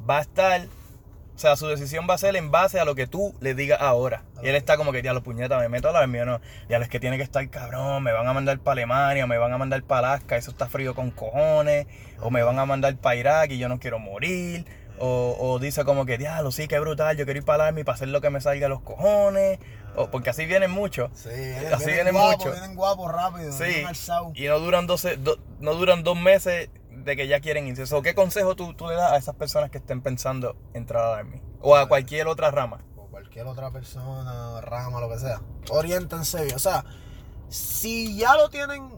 va a estar, o sea, su decisión va a ser en base a lo que tú le digas ahora. Y él está como que, ya lo puñeta, me meto al Army o no. Ya es que tiene que estar cabrón, me van a mandar para Alemania, o me van a mandar para Alaska, eso está frío con cojones, o me van a mandar para Irak y yo no quiero morir. O, o dice como que, diablo, sí, qué brutal, yo quiero ir para el Army para hacer lo que me salga a los cojones. O, porque así vienen muchos. Sí, Así vienen vienen guapos, muchos. Vienen guapos rápido, Sí. vienen. Y no duran, 12, do- no duran dos meses de que ya quieren irse. ¿Qué consejo tú, tú le das a esas personas que estén pensando entrar al Army? O a cualquier otra rama. o cualquier otra persona, rama, lo que sea. Oriéntense bien. O sea, si ya lo tienen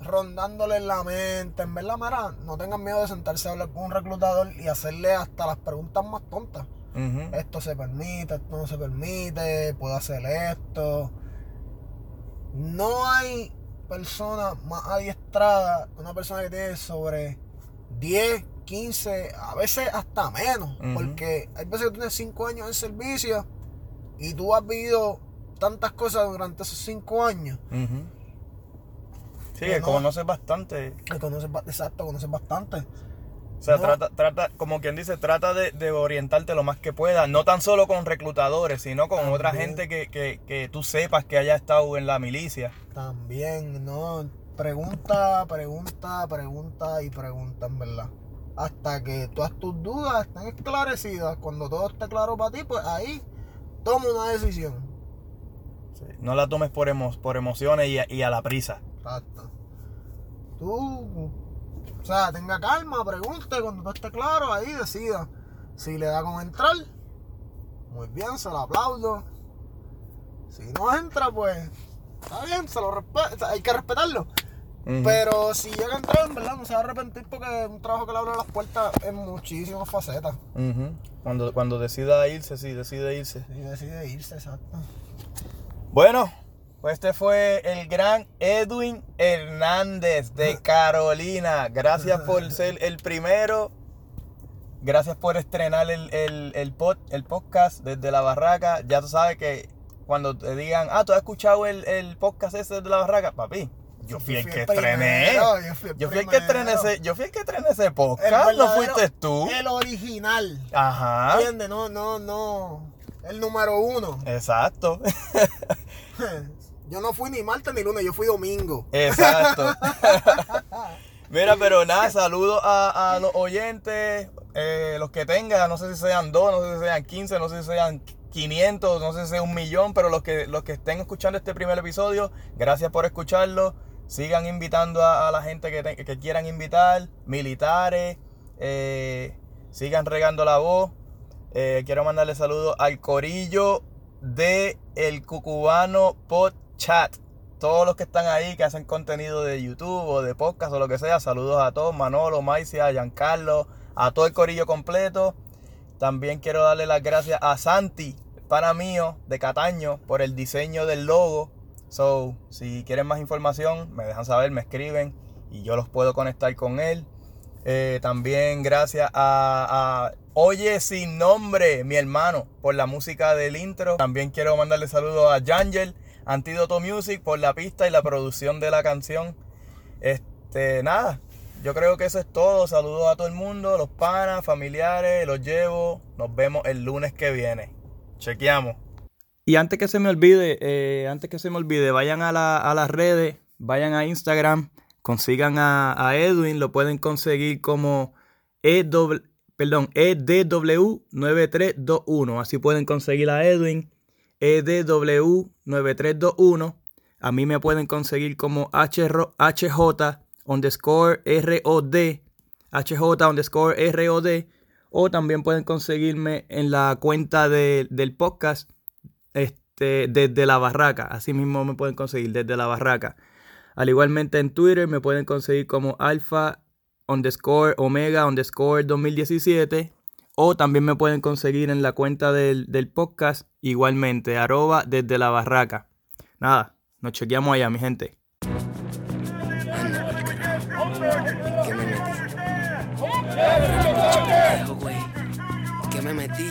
rondándole en la mente, en verdad, mira, no tengan miedo de sentarse a hablar con un reclutador y hacerle hasta las preguntas más tontas. Esto se permite, esto no se permite, puedo hacer esto. No hay persona más adiestrada una persona que tiene sobre 10, 15, a veces hasta menos. Porque hay veces que tú tienes 5 años en servicio y tú has vivido tantas cosas durante esos 5 años. Ujú. Sí, Que que no. conoces bastante. Que conoces, exacto, conoces bastante. O sea, No. trata, trata, como quien dice, trata de, de orientarte lo más que puedas. No tan solo con reclutadores, sino con otra gente que, que, que tú sepas que haya estado en la milicia. También, ¿no? Pregunta, pregunta, pregunta y pregunta, en verdad. Hasta que todas tus dudas estén esclarecidas. Cuando todo esté claro para ti, pues ahí toma una decisión. Sí. No la tomes por, emo- por emociones y a, y a la prisa. Exacto. Tú, sea, tenga calma, pregunte, cuando todo esté claro, ahí decida. Si le da con entrar, muy bien, se lo aplaudo. Si no entra, pues, está bien, se lo respe- o sea, hay que respetarlo. Pero si llega a entrar, en verdad, no se va a arrepentir porque es un trabajo que le abre las puertas en muchísimas facetas. Ujú. cuando, cuando decida irse, sí, decide irse. Y decide irse, exacto. Bueno, pues este fue el gran Edwin Hernández de Carolina. Gracias por ser el primero. Gracias por estrenar el, el, el, pod- el podcast desde la barraca. Ya tú sabes que cuando te digan, ah, tú has escuchado el, el podcast ese desde la barraca, papi. Yo fui el que estrené. yo fui el Yo fui el que estrené ese, yo fui el que estrené ese podcast, no fuiste tú. El original. Ajá. ¿Entiendes? No, no, no. El número uno. Exacto. Yo no fui ni martes ni lunes, yo fui domingo. Exacto. Mira, pero nada, saludos a, a los oyentes, eh, los que tengan, no sé si sean dos, no sé si sean 15, no sé si sean 500, no sé si sea un millón, pero los que, los que estén escuchando este primer episodio, gracias por escucharlo. Sigan invitando a, a la gente que, te- que quieran invitar, militares, eh, sigan regando la voz. Eh, quiero mandarle saludos al corillo de El Cucubano Pod Chat. Todos los que están ahí, que hacen contenido de YouTube o de podcast o lo que sea, saludos a todos, Manolo, Maicia, Giancarlo, a todo el corillo completo. También quiero darle las gracias a Santi, el pana mío de Cataño, por el diseño del logo. So, si quieren más información, me dejan saber, me escriben y yo los puedo conectar con él. Eh, también gracias a, a Oye Sin Nombre, mi hermano, por la música del intro. También quiero mandarle saludos a Jangel, Antídoto Music, por la pista y la producción de la canción. Este, nada, yo creo que eso es todo. Saludos a todo el mundo, los panas, familiares, los llevo. Nos vemos el lunes que viene. Chequeamos. Y antes que se me olvide, eh, antes que se me olvide, vayan a, la- a las redes, vayan a Instagram, consigan a, Edwin, lo pueden conseguir como EW, perdón, E EDW9321. Así pueden conseguir a Edwin, EDW9321. A mí me pueden conseguir como HJ, underscore ROD, HJ underscore ROD O también pueden conseguirme en la cuenta del podcast este, desde la barraca. Así mismo me pueden conseguir desde la barraca. Al igualmente en Twitter me pueden conseguir como alfa underscore omega underscore 2017. O también me pueden conseguir en la cuenta del, del podcast igualmente, arroba desde la barraca. Nada, nos chequeamos allá, mi gente. ¿Qué me metí?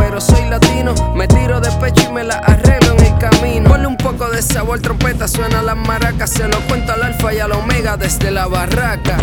soy latino. Me tiro de pecho y me la arreglo en el camino. Ponle un poco de sabor, trompeta, suena las maracas. Se lo cuento al alfa y al omega desde la barraca.